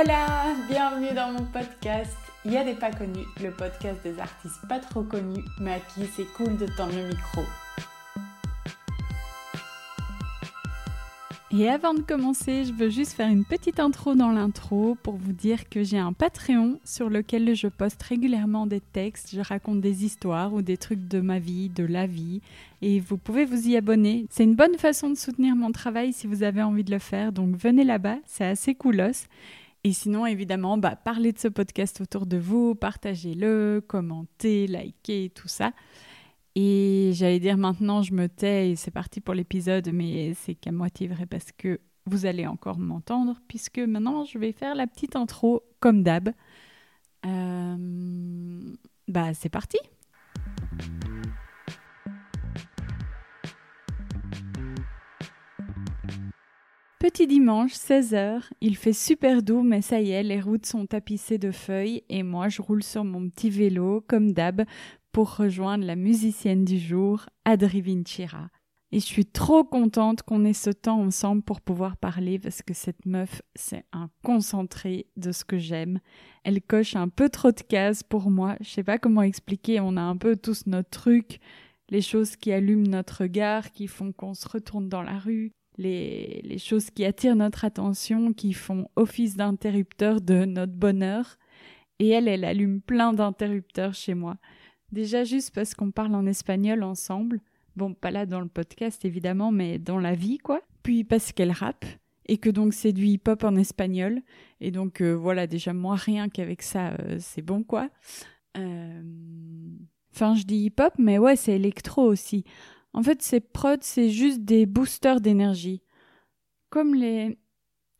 Hola, bienvenue dans mon podcast. Il y a des pas connus, le podcast des artistes pas trop connus, mais à qui c'est cool de tendre le micro. Et avant de commencer, je veux juste faire une petite intro dans l'intro pour vous dire que j'ai un Patreon sur lequel je poste régulièrement des textes, je raconte des histoires ou des trucs de ma vie, de la vie, et vous pouvez vous y abonner. C'est une bonne façon de soutenir mon travail si vous avez envie de le faire, donc venez là-bas, c'est assez coolos. Et sinon, évidemment, bah, parlez de ce podcast autour de vous, partagez-le, commentez, likez, tout ça. Et j'allais dire maintenant, je me tais et c'est parti pour l'épisode, mais c'est qu'à moitié vrai parce que vous allez encore m'entendre, puisque maintenant je vais faire la petite intro comme d'hab. Euh, Bah, c'est parti! Petit dimanche, 16h, il fait super doux, mais ça y est, les routes sont tapissées de feuilles et moi je roule sur mon petit vélo, comme d'hab, pour rejoindre la musicienne du jour, Adri Vincira. Et je suis trop contente qu'on ait ce temps ensemble pour pouvoir parler parce que cette meuf, c'est un concentré de ce que j'aime. Elle coche un peu trop de cases pour moi. Je sais pas comment expliquer, on a un peu tous notre truc, les choses qui allument notre regard, qui font qu'on se retourne dans la rue, les, choses qui attirent notre attention, qui font office d'interrupteur de notre bonheur. Et elle, elle allume plein d'interrupteurs chez moi. Déjà juste parce qu'on parle en espagnol ensemble. Bon, pas là dans le podcast évidemment, mais dans la vie, quoi. Puis parce qu'elle rappe, et que donc c'est du hip-hop en espagnol. Et donc euh, voilà, déjà moi, rien qu'avec ça, euh, c'est bon, quoi. Euh, Enfin, je dis hip-hop, mais ouais, c'est électro aussi. En fait, ces prods, c'est juste des boosters d'énergie. Comme les...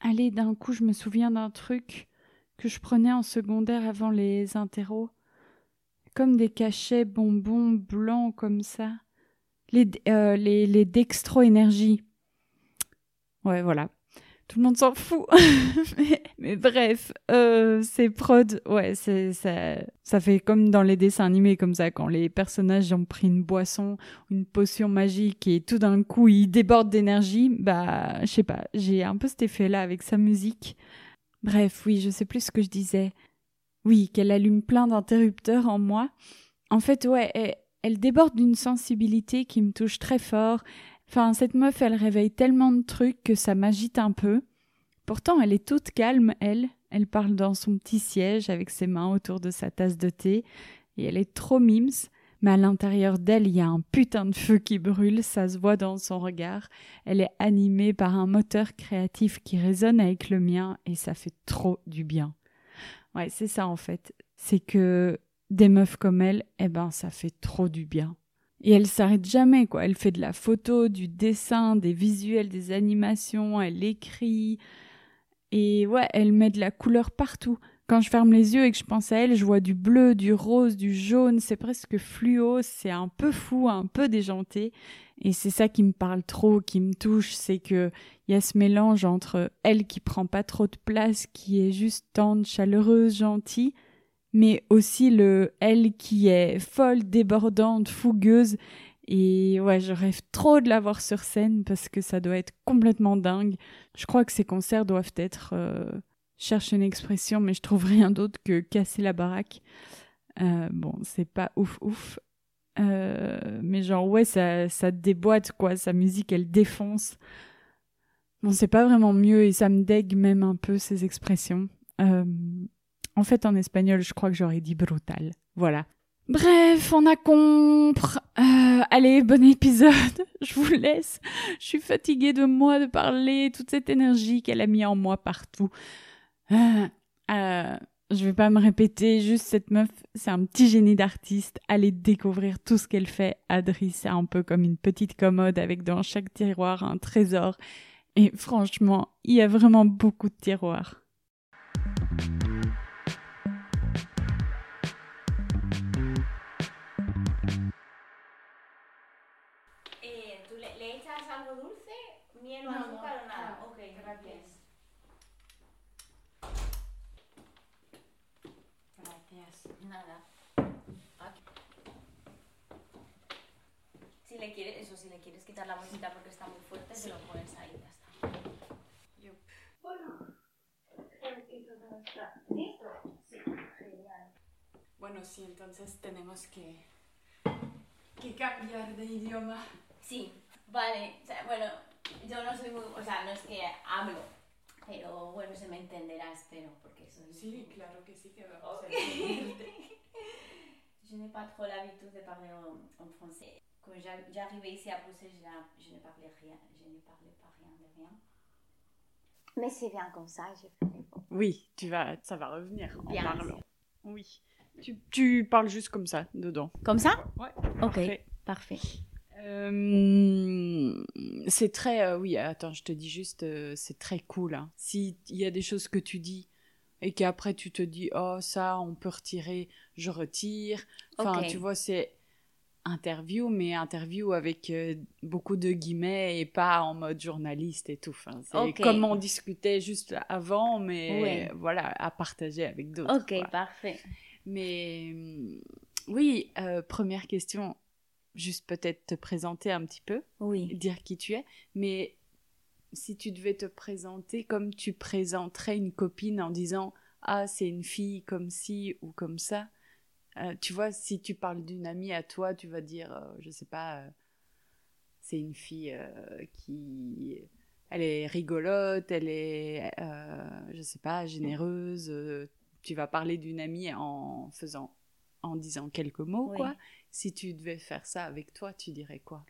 Allez, d'un coup, je me souviens d'un truc que je prenais en secondaire avant les interros. Comme des cachets bonbons blancs comme ça. Les, euh, les, les dextro-énergie. Ouais, voilà. Tout le monde s'en fout. mais, bref, euh, ces prods, ouais, c'est ça, ça fait comme dans les dessins animés comme ça, quand les personnages ont pris une boisson, une potion magique et tout d'un coup ils débordent d'énergie. Bah, je sais pas, j'ai un peu cet effet-là avec sa musique. Bref, oui, je sais plus ce que je disais. Oui, qu'elle allume plein d'interrupteurs en moi. En fait, ouais, elle déborde d'une sensibilité qui me touche très fort. Enfin, cette meuf, elle réveille tellement de trucs que ça m'agite un peu. Pourtant, elle est toute calme, elle. Elle parle dans son petit siège avec ses mains autour de sa tasse de thé. Et elle est trop mimes. Mais à l'intérieur d'elle, il y a un putain de feu qui brûle, ça se voit dans son regard. Elle est animée par un moteur créatif qui résonne avec le mien et ça fait trop du bien. Ouais, c'est ça en fait. C'est que des meufs comme elle, eh ben, ça fait trop du bien. Et elle s'arrête jamais, quoi. Elle fait de la photo, du dessin, des visuels, des animations, elle écrit. Et ouais, elle met de la couleur partout. Quand je ferme les yeux et que je pense à elle, je vois du bleu, du rose, du jaune, c'est presque fluo, c'est un peu fou, un peu déjanté. Et c'est ça qui me parle trop, qui me touche, c'est que il y a ce mélange entre elle qui prend pas trop de place, qui est juste tendre, chaleureuse, gentille, mais aussi le elle qui est folle, débordante, fougueuse. Et ouais, je rêve trop de la voir sur scène parce que ça doit être complètement dingue. Je crois que ces concerts doivent être, euh, cherche une expression, mais je trouve rien d'autre que casser la baraque. Euh, bon, c'est pas ouf ouf. Euh, mais genre, ouais, ça, ça déboîte, quoi. Sa musique, elle défonce. Bon, c'est pas vraiment mieux et ça me dégue même un peu ces expressions. En fait, en espagnol, je crois que j'aurais dit brutal. Voilà. Bref, on a compris. Euh, allez, bon épisode. Je vous laisse. Je suis fatiguée de moi, de parler, toute cette énergie qu'elle a mis en moi partout. Euh, euh, je vais pas me répéter, juste cette meuf, c'est un petit génie d'artiste. Allez découvrir tout ce qu'elle fait. Adri, c'est un peu comme une petite commode avec dans chaque tiroir un trésor. Et franchement, il y a vraiment beaucoup de tiroirs. Si le quieres, eso, si le quieres quitar la bolsita porque está muy fuerte, se lo pones ahí, ya está. Bueno, y todo está listo. Sí, genial. Bueno, sí, entonces tenemos que, que cambiar de idioma. Sí, vale. O sea, bueno, yo no soy muy. O sea, no es que hablo, pero bueno, se me entenderá, espero, porque soy. Sí, claro que sí que Ok. a. Je n'ai pas trop l'habitude de parler en, en français. Quand j'a- j'arrivais ici à Bruxelles, je, je ne parlais rien, je ne parlais pas rien de rien. Mais c'est bien comme ça, je ferai bon. Oui, tu vas, ça va revenir en Bien parlant. Oui. Tu, tu parles juste comme ça, dedans. Comme ça? Ouais. Ok, Parfait. parfait. Euh, c'est très, euh, oui, attends, je te dis juste, euh, c'est très cool. hein. S'il y a des choses que tu dis et qu'après tu te dis, oh, ça, on peut retirer, je retire. Enfin, tu vois, c'est interview, mais interview avec beaucoup de guillemets et pas en mode journaliste et tout. Enfin, c'est comme on discutait juste avant, mais Ouais. voilà, à partager avec d'autres. Ok, quoi. parfait. Mais oui, première question, juste peut-être te présenter un petit peu, Oui. dire qui tu es, mais si tu devais te présenter comme tu présenterais une copine en disant ah c'est une fille comme ci ou comme ça, euh, tu vois si tu parles d'une amie à toi, tu vas dire euh, je sais pas, euh, c'est une fille euh, qui elle est rigolote, elle est je sais pas généreuse. tu vas parler d'une amie en faisant en disant quelques mots Oui. quoi. Si tu devais faire ça avec toi, tu dirais quoi?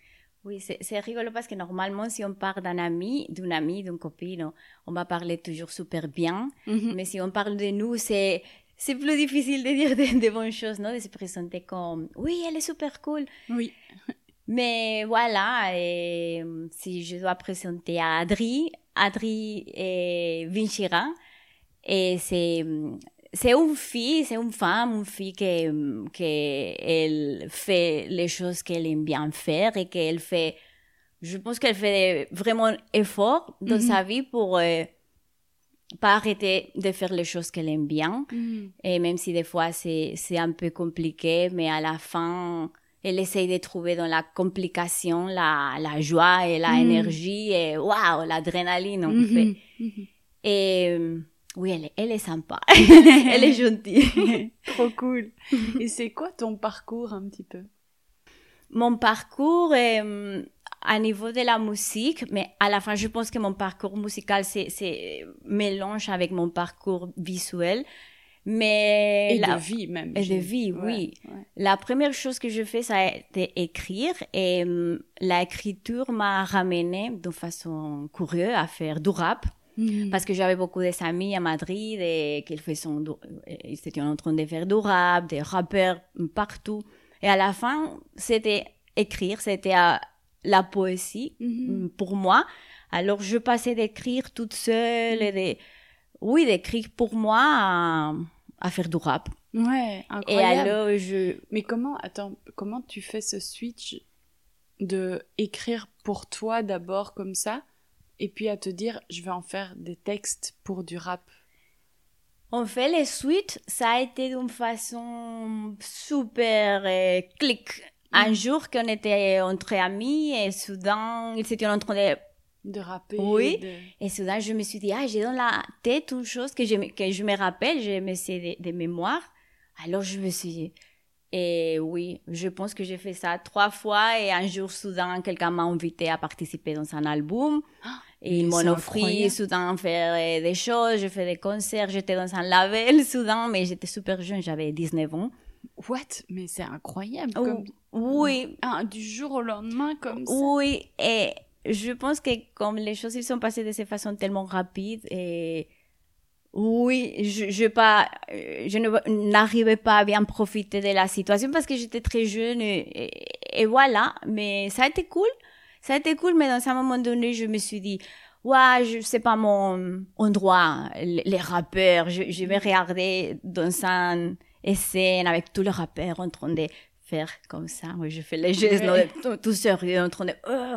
Oui, c'est rigolo parce que normalement, si on parle d'un ami, d'une amie, d'une copine, on- va parler toujours super bien. Mais si on parle de nous, c'est c'est plus difficile de dire des de bonnes choses, non? De se présenter comme oui, elle est super cool. Oui. Mais voilà, et, si je dois présenter à Adri, Adri est Vinchira, et c'est c'est une fille, c'est une femme, une fille qui, qui elle fait les choses qu'elle aime bien faire et qu'elle fait, je pense qu'elle fait vraiment effort dans Mhm. sa vie pour euh, pas arrêter de faire les choses qu'elle aime bien. Et même si des fois c'est un peu compliqué, mais à la fin, elle essaye de trouver dans la complication la, la joie et la Mhm. énergie et waouh, l'adrénaline en Mhm. fait. Et euh, oui, elle, est- elle est sympa. elle est gentille. Trop cool. Et c'est quoi ton parcours un petit peu? Mon parcours est euh, à niveau de la musique, mais à la fin, je pense que mon parcours musical, c'est, c'est mélange avec mon parcours visuel. Mais Et la- de vie même. Et de vie, ouais, oui. ouais. La première chose que je fais, ça a été écrire. Et hum, l'écriture m'a ramené de façon curieuse à faire du rap. Mhm. Parce que j'avais beaucoup d'amis à Madrid et qu'ils faisaient, du- ils étaient en train de faire du rap, des rappeurs partout. Et à la fin, c'était écrire, c'était euh, la poésie Mhm. mm, pour moi. Alors, je passais d'écrire toute seule et de, oui, d'écrire pour moi à, à faire du rap. Ouais, Et incroyable. alors, je, Mais comment, attends, comment tu fais ce switch de écrire pour toi d'abord comme ça, et puis à te dire, je vais en faire des textes pour du rap. On fait les suites, ça a été d'une façon super euh, clic. Un jour qu'on était entre amis et soudain, ils étaient en train de... De rapper. Oui. de- Et soudain, je me suis dit, ah, j'ai dans la tête une chose que je, me- que je me rappelle, je me sais des des mémoires. Alors je me suis dit, et oui, je pense que j'ai fait ça trois fois et un jour, soudain, quelqu'un m'a invité à participer dans un album. Et ils m'ont offert soudain faire des choses, je fais des concerts, j'étais dans un label soudain, mais j'étais super jeune, j'avais 19 ans. what? Mais c'est incroyable. Oh, Comme... Oui, Ah, du jour au lendemain, comme ça. oui, et je pense que comme les choses ils sont passées de cette façon tellement rapide et oui, je, je pas, je n'arrivais pas à bien profiter de la situation parce que j'étais très jeune et, et- et voilà. Mais ça a été cool, ça a été cool. Mais dans un moment donné, je me suis dit, ouais, je sais pas mon endroit, les, rappeurs. Je, je vais regarder dans une scène avec tous les rappeurs en train de faire comme ça. Oui, je fais les gestes tout, tout sérieux, en train de. Oh.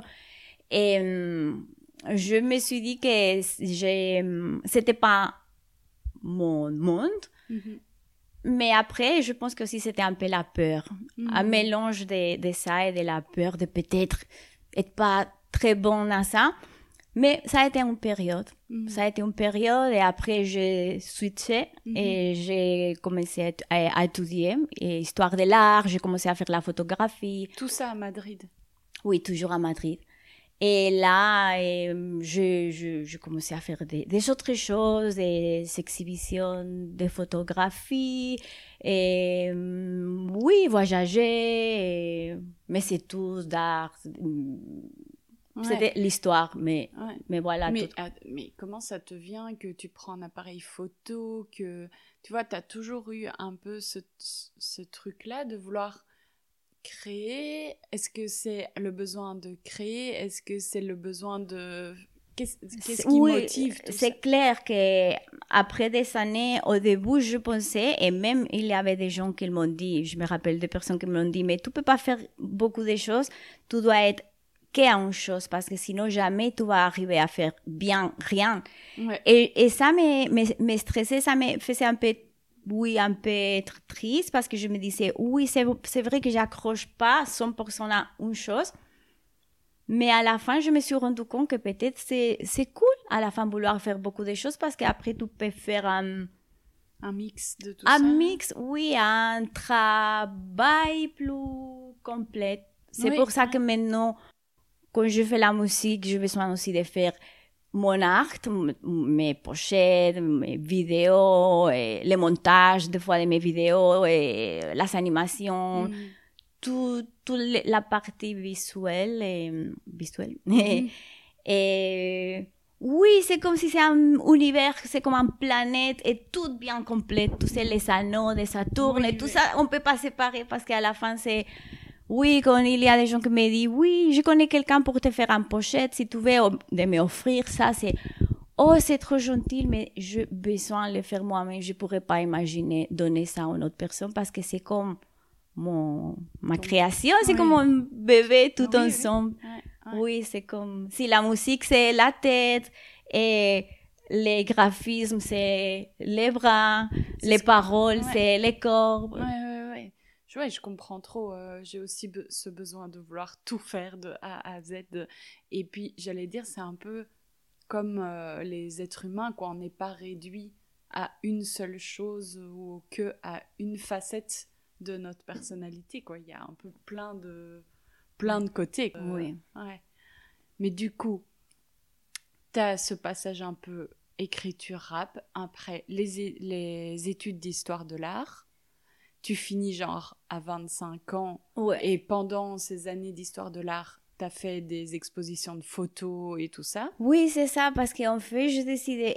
Et hum, je me suis dit que hum, c'était pas mon monde. Mhm. Mais après, je pense que aussi c'était un peu la peur. Un Mhm. mélange de, de ça et de la peur de peut-être être pas très bon dans ça. Mais ça a été une période. Mhm. Ça a été une période et après j'ai switché Mhm. et j'ai commencé à, à- à étudier et histoire de l'art. J'ai commencé à faire la photographie. Tout ça à Madrid. Oui, toujours à Madrid. Et là, euh, je, je, je commençais à faire des, des autres choses, des exhibitions de photographie, et euh, oui, voyager, et- mais c'est tout d'art. Ouais. C'était l'histoire, mais, Ouais. mais voilà. mais, ah, mais comment ça te vient que tu prends un appareil photo, que tu vois, tu as toujours eu un peu ce, ce truc-là de vouloir créer? Est-ce que c'est le besoin de créer? Est-ce que c'est le besoin de... Qu'est-ce qui Oui, motive C'est clair que après des années, au début, je pensais, et même il y avait des gens qui m'ont dit, je me rappelle des personnes qui m'ont dit, mais tu peux pas faire beaucoup de choses, tu dois être qu'une chose, parce que sinon jamais tu vas arriver à faire bien rien. Ouais. Et, et ça me, me, me stressait, ça me faisait un peu, oui, un peu être triste, parce que je me disais, oui, c'est vrai que j'accroche pas 100% à une chose. Mais à la fin, je me suis rendu compte que peut-être c'est c'est cool à la fin vouloir faire beaucoup de choses parce qu'après tu peux faire un, Un mix de tout un ça mix, oui, un travail plus complet. C'est Oui, pour ça que maintenant, quand je fais la musique, j'ai besoin aussi de faire mon art, mes pochettes, mes vidéos, et les montages des fois de mes vidéos, et les animations Mhm. tout, tout le- la partie visuelle et visuelle Mhm. et oui c'est comme si c'est un univers c'est comme une planète et tout bien complet tous les anneaux de Saturne Oui, et tout oui. ça on peut pas séparer parce qu'à la fin c'est oui, quand il y a des gens qui me disent, oui, je connais quelqu'un pour te faire une pochette, si tu veux de m'offrir ça, c'est, oh, c'est trop gentil, mais j'ai besoin de le faire moi-même. Je pourrais pas imaginer donner ça à une autre personne parce que c'est comme mon, ma création, c'est Oui. comme mon bébé tout Oui, ensemble. Oui, c'est comme, si la musique c'est la tête et les graphismes c'est les bras, les paroles c'est les corps. Je, ouais, je comprends trop. euh, J'ai aussi be- ce besoin de vouloir tout faire de A à Z. Et puis, j'allais dire, c'est un peu comme euh, les êtres humains, quoi. On n'est pas réduit à une seule chose ou que à une facette de notre personnalité, quoi. Il y a un peu plein de, plein de côtés. quoi. Oui. Ouais. Mais du coup, tu as ce passage un peu écriture rap, après les, les études d'histoire de l'art. Tu finis genre à 25 ans Ouais. et pendant ces années d'histoire de l'art, tu as fait des expositions de photos et tout ça? Oui, c'est ça, parce qu'en fait, j'ai décidé,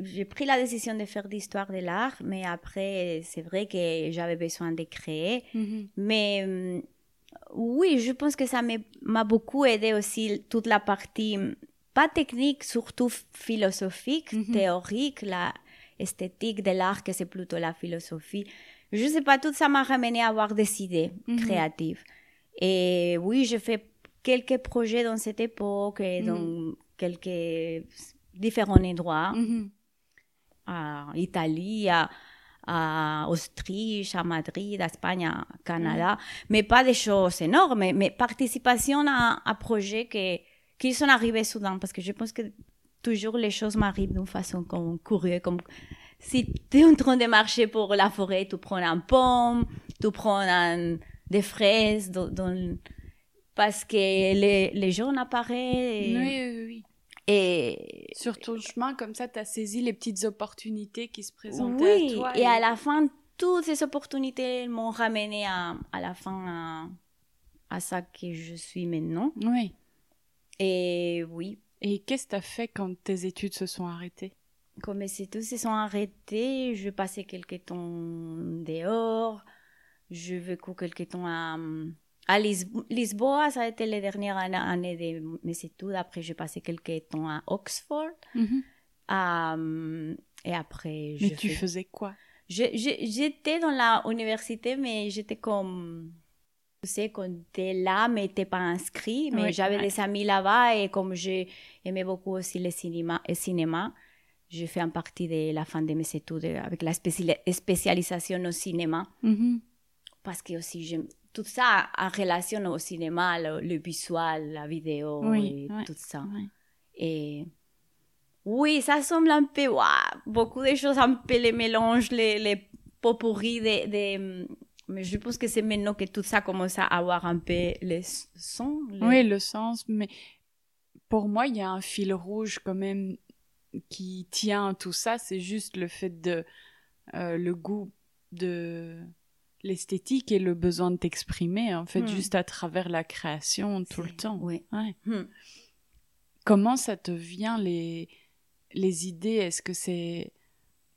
j'ai pris la décision de faire d'histoire de l'art, mais après, c'est vrai que j'avais besoin de créer. Mais hum, oui, je pense que ça m'a beaucoup aidé aussi toute la partie, pas technique, surtout philosophique, Mhm. théorique, la esthétique de l'art, que c'est plutôt la philosophie. Je sais pas, tout ça m'a ramené à avoir des idées Mhm. créatives. Et oui, j'ai fait quelques projets dans cette époque et Mhm. dans quelques différents endroits, Mhm. à Italie, à, à Autriche, à Madrid, à Espagne, à Canada, mais pas des choses énormes, mais participation à, à projets que, qui sont arrivés soudain, parce que je pense que toujours les choses m'arrivent d'une façon comme curieuse, comme si tu es en train de marcher pour la forêt, tu prends un pomme, tu prends un, des fraises, dans, dans- parce que les, les gens apparaissent. Oui, Et, oui, oui. et Sur ton chemin, comme ça, tu as saisi les petites opportunités qui se présentaient oui, à toi. et à la fin, toutes ces opportunités m'ont ramené à, à la fin à, à ça que je suis maintenant. Oui. Et oui, Et qu'est-ce que tu as fait quand tes études se sont arrêtées? Comme ces tous se sont arrêtés, je passais quelques temps dehors. Je vécu quelques temps à, à Lisbo- Lisboa. Ça a été les dernières années, de mes études. Après, j'ai passé quelques temps à Oxford. Euh, et après, Mais tu fais- faisais quoi? J'étais dans la université, mais j'étais comme... Tu sais, quand t'es là, mais t'es pas inscrit. Mais Oui, j'avais ouais. des amis là-bas et comme j'aimais beaucoup aussi le cinéma, le cinéma j'ai fait en partie de la fin de mes études avec la spéciali- spécialisation au cinéma. Mhm. Parce que aussi, j'aime tout ça en relation au cinéma, le, le visuel, la vidéo Oui, et ouais, tout ça. ouais. Et oui, ça semble un peu, beaucoup de choses, un peu les mélanges, les, les pot pourris de, de- Mais je pense que c'est maintenant que tout ça commence à avoir un peu les sons. les- Oui, le sens, mais pour moi, il y a un fil rouge quand même qui tient tout ça, c'est juste le fait de euh, le goût de l'esthétique et le besoin de t'exprimer, en fait, Hmm. juste à travers la création tout le temps. oui. Ouais. Hmm. Comment ça te vient les, les idées? Est-ce que c'est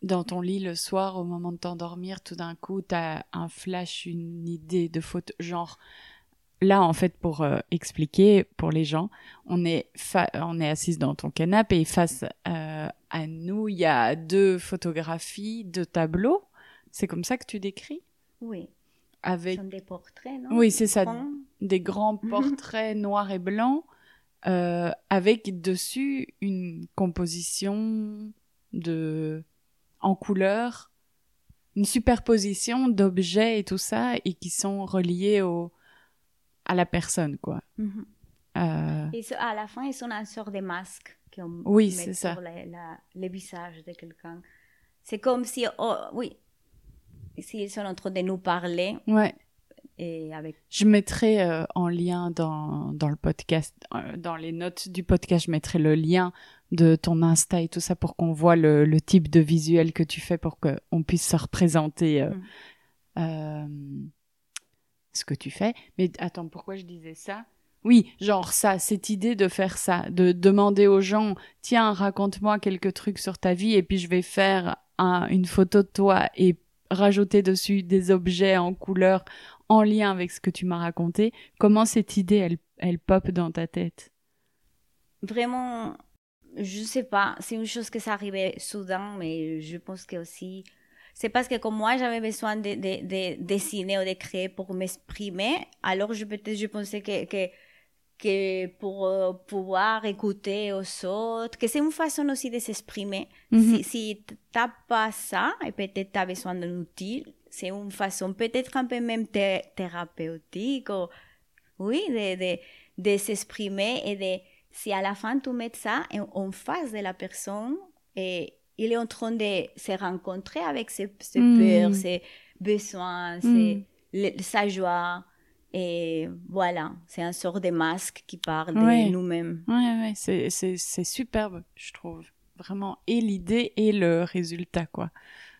dans ton lit le soir, au moment de t'endormir, tout d'un coup, t'as un flash, une idée de photo, genre là, en fait, pour euh, expliquer pour les gens, on est, on est assise dans ton canapé et face euh, à nous, il y a deux photographies, deux tableaux. C'est comme ça que tu décris? Oui, ce Avec sont des portraits, non? Oui, c'est ça. Grands? des grands portraits noirs et blancs euh, avec dessus une composition de en couleur, une superposition d'objets et tout ça et qui sont reliés au à la personne quoi. Mhm. Euh, Et à la fin, ils sont un sort de masque qu'on Oui, met c'est ça. sur la- la- le visage de quelqu'un. C'est comme si, oh, oui, s'ils sont en train de nous parler ouais, et avec. je mettrai euh, en lien dans dans le podcast euh, dans les notes du podcast, je mettrai le lien de ton Insta et tout ça pour qu'on voit le, le type de visuel que tu fais pour qu'on puisse se représenter euh, Mm. Ce que tu fais. Mais attends, pourquoi je disais ça? Oui, genre ça, cette idée de faire ça, de demander aux gens, tiens, raconte-moi quelques trucs sur ta vie et puis je vais faire un- une photo de toi et rajouter dessus des objets en couleur en lien avec ce que tu m'as raconté. Comment cette idée, elle, elle pop dans ta tête? Vraiment, je sais pas, c'est une chose que ça arrivait soudain, mais je pense que aussi. C'est parce que comme moi, j'avais besoin de, de, de dessiner ou de créer pour m'exprimer, alors je peut-être je pensais que, que, que pour euh, pouvoir écouter aux autres, que c'est une façon aussi de s'exprimer. Mhm. Si, si t'as pas ça, et peut-être t'as besoin d'un outil, c'est une façon peut-être un peu même thé- thérapeutique, ou, oui, de, de, de s'exprimer et de, si à la fin tu mets ça en, en face de la personne, et il est en train de se rencontrer avec ses, ses Mm. peurs, ses besoins, ses, Mm. le- sa joie. Et voilà, c'est un sort de masque qui parle Ouais. de nous-mêmes. Ouais, ouais, c'est, superbe, je trouve. Vraiment, et l'idée et le résultat, quoi.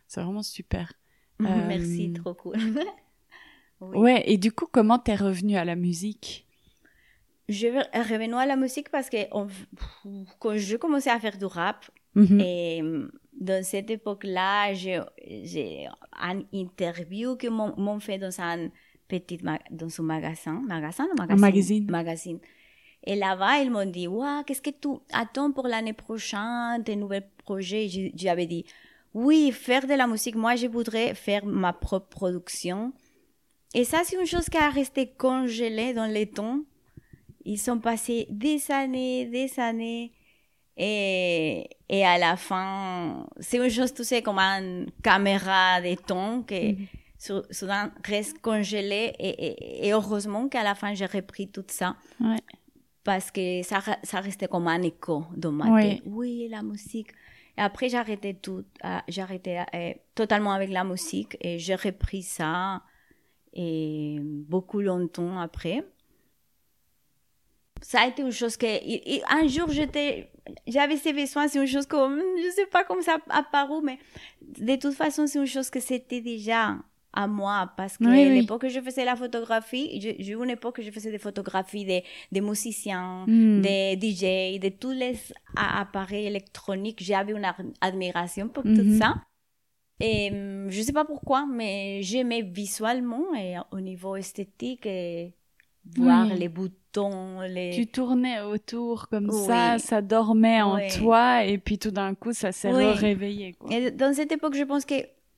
C'est vraiment super. Euh, Merci, trop cool. Oui. Ouais, et du coup, comment t'es revenu à la musique? Je revenir à la musique parce que on- quand je commençais à faire du rap, Et dans cette époque-là, j'ai un interview que m'ont fait dans un petit dans un magasin, magasin ou magazine? magazine. Magazine. Et là-bas, ils m'ont dit, ouais, qu'est-ce que tu attends pour l'année prochaine, tes nouveaux projets? Je- J'avais dit, oui, faire de la musique. Moi, je voudrais faire ma propre production. Et ça, c'est une chose qui a resté congelée dans les temps. Ils sont passés des années, des années. Et, et à la fin, c'est une chose, tu sais, comme une caméra de ton qui sou- soudain reste congelée. Et, et- et heureusement qu'à la fin, j'ai repris tout ça. Ouais. Parce que ça, ça restait comme un écho dans ma tête. Oui, la musique. Et après, arrêté tout. euh, totalement avec la musique. Et j'ai repris ça. Et beaucoup longtemps après. Ça a été une chose que, un jour, j'étais, j'avais ces besoins, c'est une chose comme, je sais pas comment ça a apparu, mais de toute façon, c'est une chose que c'était déjà à moi parce que l'époque que je faisais la photographie, j'ai eu une époque que je faisais des photographies des, des musiciens, hmm. des DJ, de tous les appareils électroniques. J'avais une admiration pour tout mhm. ça. Et hum, je sais pas pourquoi, mais j'aimais visuellement et au niveau esthétique et voir les boutons, les... Tu tournais autour comme ça, ça dormait en toi et puis tout d'un coup ça s'est réveillé. Quoi. Et dans cette époque, je pense que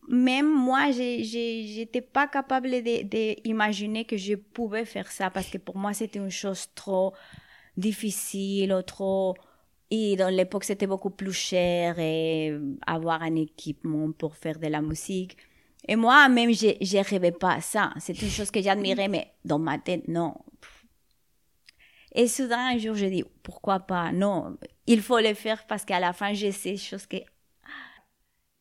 même moi, j'étais pas capable d'imaginer que je pouvais faire ça parce que pour moi, c'était une chose trop difficile ou trop. Et dans l'époque, c'était beaucoup plus cher et avoir un équipement pour faire de la musique. Et moi, même, je ne rêvais pas à ça. C'est une chose que j'admirais, mais dans ma tête, non. Et soudain, un jour, je dis, pourquoi pas? Non, il faut le faire parce qu'à la fin, j'ai ces choses que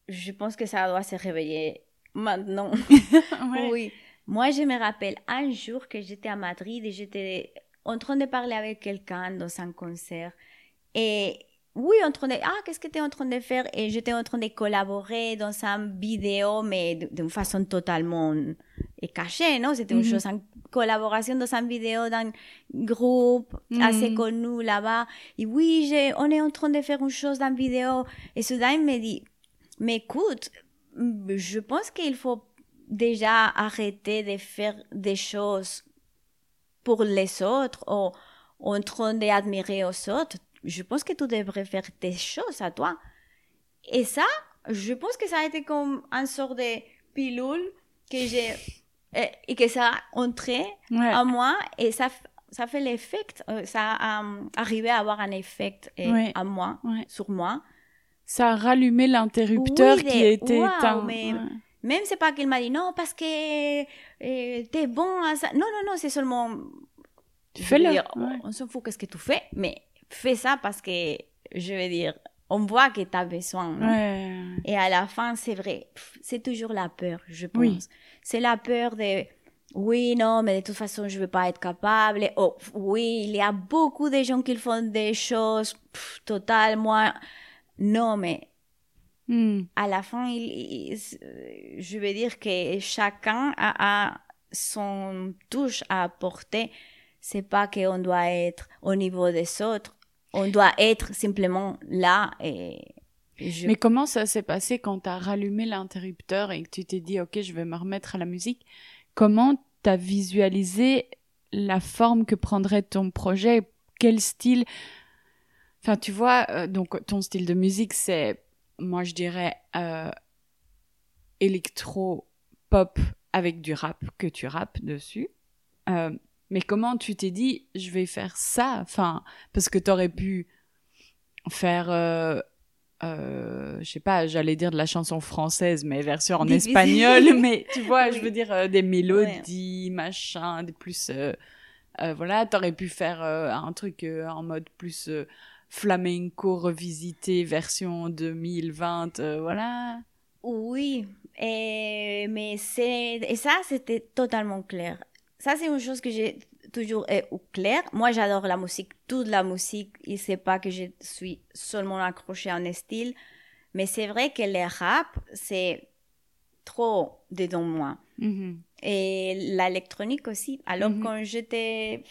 je pense que ça doit se réveiller maintenant. Oui. Moi, je me rappelle un jour que j'étais à Madrid et j'étais en train de parler avec quelqu'un dans un concert. Et oui, en train de, ah, qu'est-ce que tu es en train de faire? Et j'étais en train de collaborer dans une vidéo, mais d'une façon totalement cachée, non? C'était une mhm. chose en collaboration dans une vidéo d'un groupe assez mhm. connu là-bas. Et oui, on est en train de faire une chose dans une vidéo. Et soudain, il me dit, mais écoute, je pense qu'il faut déjà arrêter de faire des choses pour les autres ou en train d'admirer aux autres. Je pense que tu devrais faire des choses à toi. Et ça, je pense que ça a été comme un sort de pilule que j'ai et que ça a entré en moi et ça ça fait l'effet euh, ça a arrivé à avoir un effet euh, à moi sur moi ça a rallumé l'interrupteur qui était éteint. Mais Même c'est pas qu'il m'a dit non parce que euh, t'es bon à ça. Non, non, non, c'est seulement. Fais-le. On s'en fout qu'est-ce que tu fais, mais fais ça parce que je veux dire, on voit que tu as besoin. Et à la fin, c'est vrai, c'est toujours la peur, je pense. C'est la peur de oui, non, mais de toute façon, je ne vais pas être capable. Oh, oui, il y a beaucoup de gens qui font des choses totalement non, mais hmm. à la fin, je veux dire que chacun a, son touche à apporter. C'est pas qu'on doit être au niveau des autres. On doit être simplement là et Mais comment ça s'est passé quand tu as rallumé l'interrupteur et que tu t'es dit, OK, je vais me remettre à la musique? Comment tu as visualisé la forme que prendrait ton projet? Quel style? Enfin, tu vois, euh, donc ton style de musique, c'est, moi je dirais, euh, électro-pop avec du rap que tu rappes dessus. Euh, mais comment tu t'es dit, je vais faire ça? Enfin, parce que t'aurais pu faire, je sais pas, j'allais dire de la chanson française, mais version en espagnol. mais tu vois, je veux dire des mélodies, machin, des plus. voilà, t'aurais pu faire un truc en mode plus flamenco revisité version 2020, euh, voilà. Oui, et, mais c'est, et ça, c'était totalement clair. Ça, c'est une chose que j'ai toujours eu clair. Moi, j'adore la musique, toute la musique. Il sait pas que je suis seulement accrochée à un style. Mais c'est vrai que le rap, c'est trop dedans moi. Mm-hmm. Et l'électronique aussi. Alors, mm-hmm. quand j'étais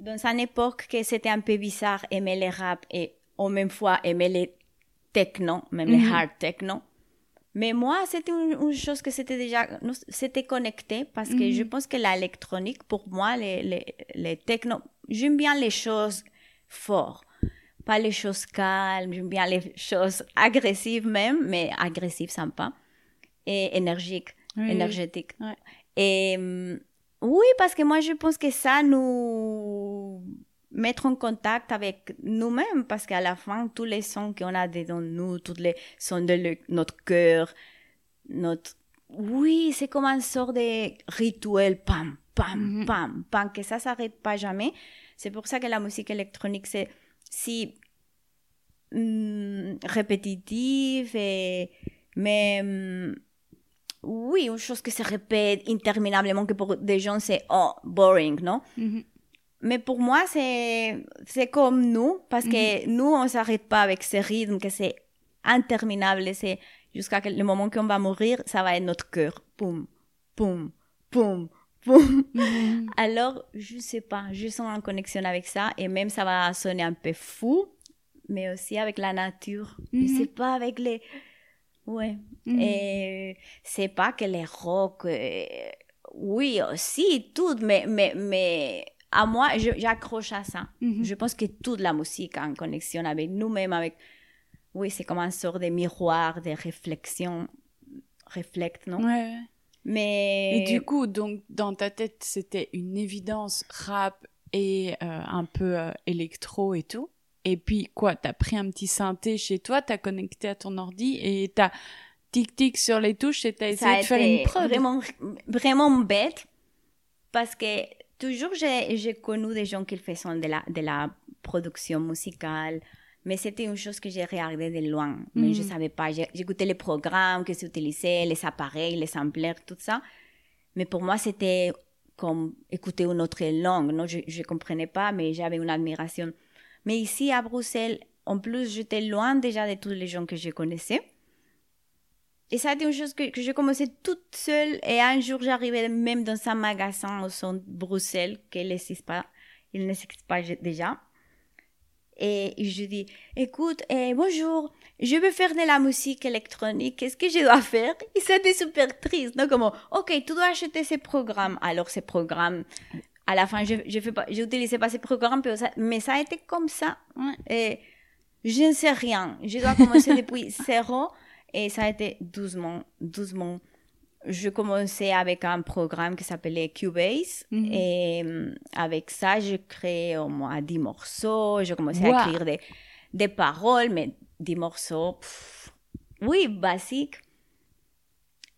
dans une époque que c'était un peu bizarre aimer les rap et en même fois aimer les techno, même les mhm. hard techno. Mais moi, c'était une, chose que c'était déjà, c'était connecté parce que je mhm. pense que l'électronique, pour moi, les, les, les techno, j'aime bien les choses fortes, pas les choses calmes, j'aime bien les choses agressives même, mais agressives, sympa, et énergiques, énergétiques. Et hum, oui, parce que moi, je pense que ça nous mettre en contact avec nous-mêmes, parce qu'à la fin, tous les sons qu'on a dedans nous, tous les sons de notre cœur, notre... Oui, c'est comme un sort de rituel, pam, pam, mhm. pam, pam, que ça s'arrête pas jamais. C'est pour ça que la musique électronique, c'est si mm, répétitive, et, mais... Mm, oui, une chose qui se répète interminablement, que pour des gens c'est oh, boring, non? Mhm. Mais pour moi, c'est, c'est comme nous, parce que nous, on s'arrête pas avec ce rythme, que c'est interminable, c'est jusqu'à le moment qu'on va mourir, ça va être notre cœur. Poum, poum, poum, poum. Alors, je sais pas, je sens en connexion avec ça, et même ça va sonner un peu fou, mais aussi avec la nature. Je sais pas, avec les... Ouais. Et c'est pas que les rock, euh, oui aussi, tout, mais, mais, mais à moi, j'accroche à ça. Je pense que toute la musique a en connexion avec nous-mêmes, avec... Oui, c'est comme un sort de miroir, de réflexion, reflète, non? Ouais. Mais... Et du coup, donc, dans ta tête, c'était une évidence rap et euh, un peu euh, électro et tout. Et puis, quoi, t'as pris un petit synthé chez toi, t'as connecté à ton ordi et t'as tic-tic sur les touches et t'as essayé de faire une prod. vraiment, vraiment bête parce que toujours j'ai connu des gens qui faisaient de la, de la production musicale, mais c'était une chose que j'ai regardée de loin. Mais je savais pas. J'écoutais les programmes que s'utilisaient, les appareils, les samplers, tout ça. Mais pour moi, c'était comme écouter une autre langue. Non? Je ne comprenais pas, mais j'avais une admiration. Mais ici, à Bruxelles, en plus, j'étais loin déjà de tous les gens que je connaissais. Et ça a été une chose que, que j'ai commencé toute seule. Et un jour, j'arrivais même dans un magasin au centre de Bruxelles, qui n'existe pas, il n'existe pas déjà. Et je dis, écoute, eh, bonjour, je veux faire de la musique électronique, qu'est-ce que je dois faire? Et c'était super triste, non Comme, ok, tu dois acheter ces programmes. Alors, ces programmes, à la fin, je je fais pas, pas ces programmes, mais ça, a été comme ça. Et je ne sais rien. Je dois commencer depuis zéro. Et ça a été doucement, doucement. Je commençais avec un programme qui s'appelait Cubase. Mhm. Et euh, avec ça, je créais au moins 10 morceaux. Je commençais Wow. à écrire des, des paroles, mais 10 morceaux, pff, oui, basiques.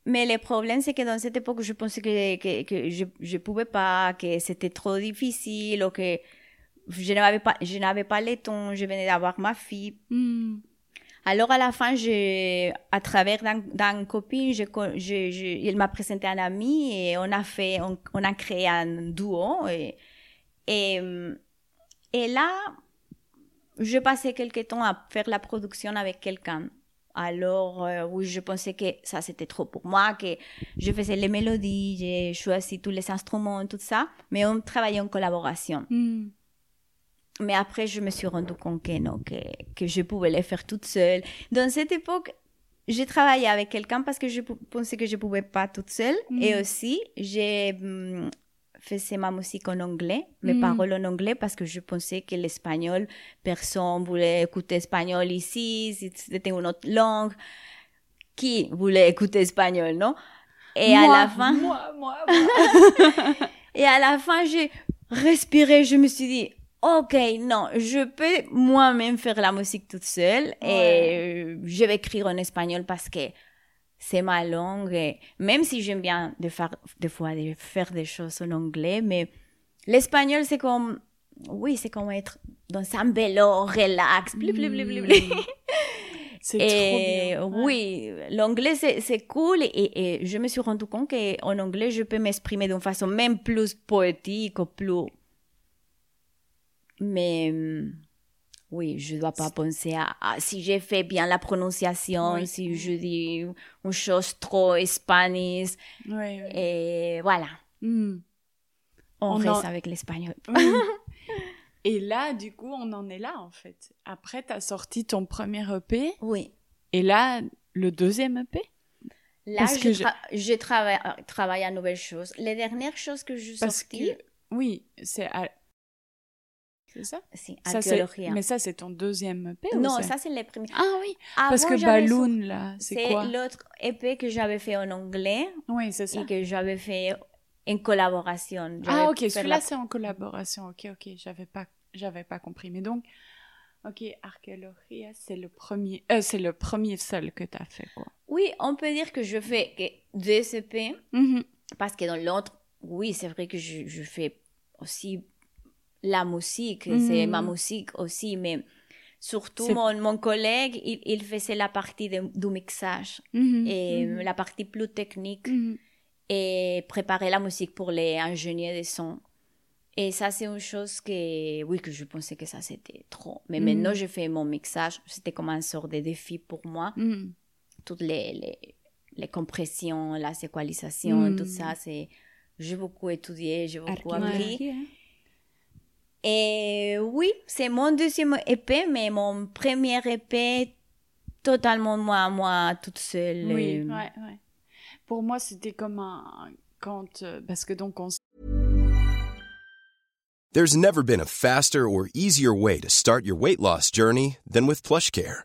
Mais le problème, c'est que dans cette époque, je pensais que, que, que je ne pouvais pas, que c'était trop difficile, ou que je n'avais pas, je n'avais pas le temps, je venais d'avoir ma fille. Hmm. Alors à la fin, à travers d'un, copine, il m'a présenté un ami et on a fait, on, a créé un duo et là, je passais quelques temps à faire la production avec quelqu'un. Alors, euh, oui, je pensais que ça c'était trop pour moi, que je faisais les mélodies, j'ai choisi tous les instruments, tout ça, mais on travaillait en collaboration. Hmm. Mais après, je me suis rendu compte que non, que, que je pouvais les faire toute seule. Dans cette époque, j'ai travaillé avec quelqu'un parce que je pensais que je pouvais pas toute seule. Et aussi, j'ai hum, faisais ma musique en anglais, mes Mm. paroles en anglais, parce que je pensais que l'espagnol, personne voulait écouter espagnol ici, c'était une autre langue. Qui voulait écouter espagnol, non? Et à la fin... Moi, moi, moi. Et à la fin, j'ai respiré, je me suis dit, ok, non, je peux moi-même faire la musique toute seule et euh, je vais écrire en espagnol parce que c'est ma langue. Et même si j'aime bien de faire, des fois de faire des choses en anglais, mais l'espagnol, c'est comme, oui, c'est comme être dans un vélo, relax, bli, bli, bli. C'est Et trop bien. Ouais. oui, l'anglais c'est cool et, et je me suis rendu compte qu'en anglais je peux m'exprimer d'une façon même plus poétique plus. Mais hum, oui, je dois pas penser à, à si j'ai fait bien la prononciation, Oui. si je dis une chose trop espagnole. Ouais, ouais. Et voilà, Hmm. on, On reste en- avec l'espagnol. Oui. Et là, du coup, on en est là, en fait. Après, t'as sorti ton premier EP, Oui. et là, le deuxième EP Là, Parce je, que je- tra- je travaille, travaille à nouvelles choses. Les dernières choses que je sortis, que, oui, c'est... à- C'est ça, c'est... archéologie. Mais ça, c'est ton deuxième EP Non, c'est- ça c'est les premiers. Ah oui, parce que Balloon, là, c'est C'est quoi? l'autre EP que j'avais fait en anglais Oui, c'est ça. et que j'avais fait en collaboration. Ah ok, fait celui-là la- c'est en collaboration. Ok, ok, j'avais pas, j'avais pas compris. Mais donc, ok, Archéologie, c'est le premier, euh, c'est le premier seul que t'as fait quoi. Oui, on peut dire que je fais que deux EP Mhm. parce que dans l'autre, oui, c'est vrai que je, je fais aussi la musique, Mhm. c'est ma musique aussi, mais surtout mon, mon collègue, il, il faisait la partie de- du mixage Mhm. et Mhm. la partie plus technique. Et préparer la musique pour les ingénieurs de son. Et ça, c'est une chose que, oui, que je pensais que ça, c'était trop. Mais maintenant, je fais mon mixage. C'était comme un sort de défi pour moi. Toutes les, les, les compressions, la séqualisation, tout ça, c'est... J'ai beaucoup étudié, j'ai beaucoup appris. Et oui, c'est mon deuxième EP, mais mon premier EP, totalement moi, moi, toute seule. Oui, euh, ouais, ouais. Pour moi, c'était comme un quand euh, parce que donc on There's never been a faster or easier way to start your weight loss journey than with PlushCare.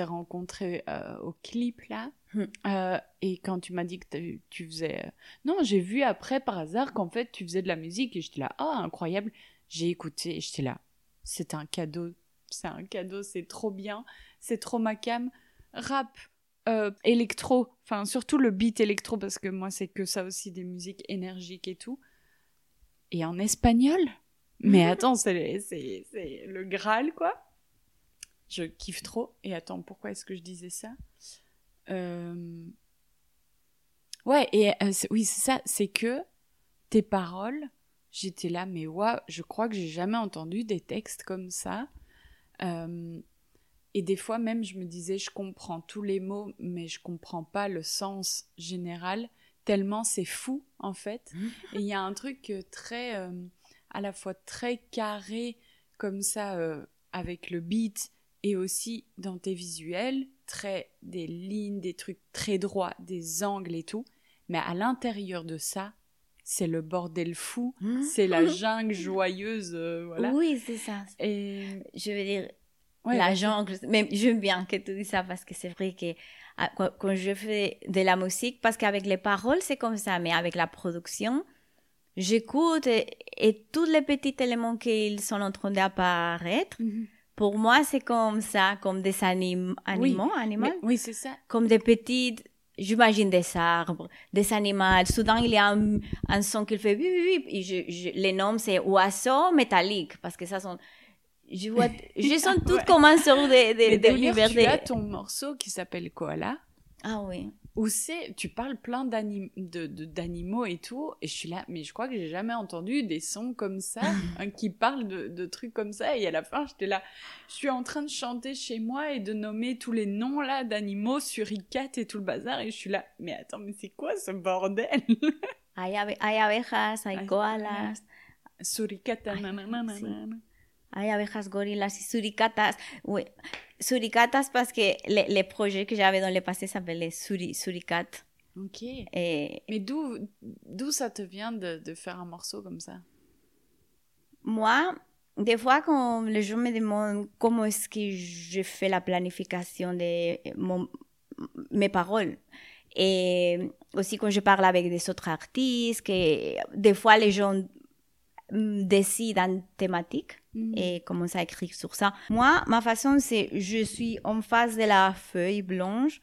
T'ai rencontré euh, au clip là, Hmm. euh, et quand tu m'as dit que tu faisais, euh, non, j'ai vu après par hasard qu'en fait tu faisais de la musique et j'étais là, ah incroyable. J'ai écouté et j'étais là, c'est un cadeau, c'est un cadeau, c'est trop bien, c'est trop ma cam. Rap, euh, électro, enfin surtout le beat électro parce que moi c'est que ça aussi des musiques énergiques et tout. Et en espagnol, mais attends, c'est le Graal quoi. Je kiffe trop. Et attends, pourquoi est-ce que je disais ça Euh, Ouais, et euh, c'est- oui, c'est ça, c'est que tes paroles, j'étais là, mais waouh, je crois que j'ai jamais entendu des textes comme ça. Euh, Et des fois même, je me disais, je comprends tous les mots, mais je comprends pas le sens général, tellement c'est fou, en fait. Et il y a un truc très, à la fois très carré, comme ça, avec le beat, et aussi dans tes visuels, très des lignes, des trucs très droits, des angles et tout. Mais à l'intérieur de ça, c'est le bordel fou, c'est la jungle joyeuse, euh, voilà. Oui, c'est ça. Et Je veux dire, ouais, la jungle. Mais j'aime bien que tu dis ça parce que c'est vrai que ah, quand, je fais de la musique, parce qu'avec les paroles, c'est comme ça, mais avec la production, j'écoute et, et tous les petits éléments qu'ils sont en train d'apparaître, Mhm. Pour moi, c'est comme ça, comme des anim animaux, animaux, oui, c'est ça. comme des petites. J'imagine des arbres, des animaux. Soudain, il y a un, un son qu'il fait. Oui, oui, oui. Et je, je, les noms, c'est oiseaux métalliques. Parce que ça sont. Je vois. Je sens toutes Ouais. comme un sort de, de, d'ailleurs, d'univers tu de- as ton morceau qui s'appelle Koala, Ah oui. Où c'est, tu parles plein d'anim- de- de- d'animaux et tout, et je suis là, mais je crois que j'ai jamais entendu des sons comme ça, hein, qui parlent de, de trucs comme ça, et à la fin, j'étais là, je suis en train de chanter chez moi et de nommer tous les noms là d'animaux, suricates et tout le bazar, et je suis là, mais attends, mais c'est quoi ce bordel? Hay, abejas, hay koalas, Suricata, nanana, hay abejas gorilas y suricatas. Oui. Suricatas parce que les, les projets que j'avais dans le passé s'appelaient suri, suricates. Ok. Et Mais d'où, d'où ça te vient de, de faire un morceau comme ça moi, des fois, quand les gens me demandent comment est-ce que je fais la planification de mon- mes paroles, et aussi quand je parle avec des autres artistes, que des fois les gens mm, décident une thématique Mm. et commencent à écrire sur ça. Moi, ma façon, c'est je suis en face de la feuille blanche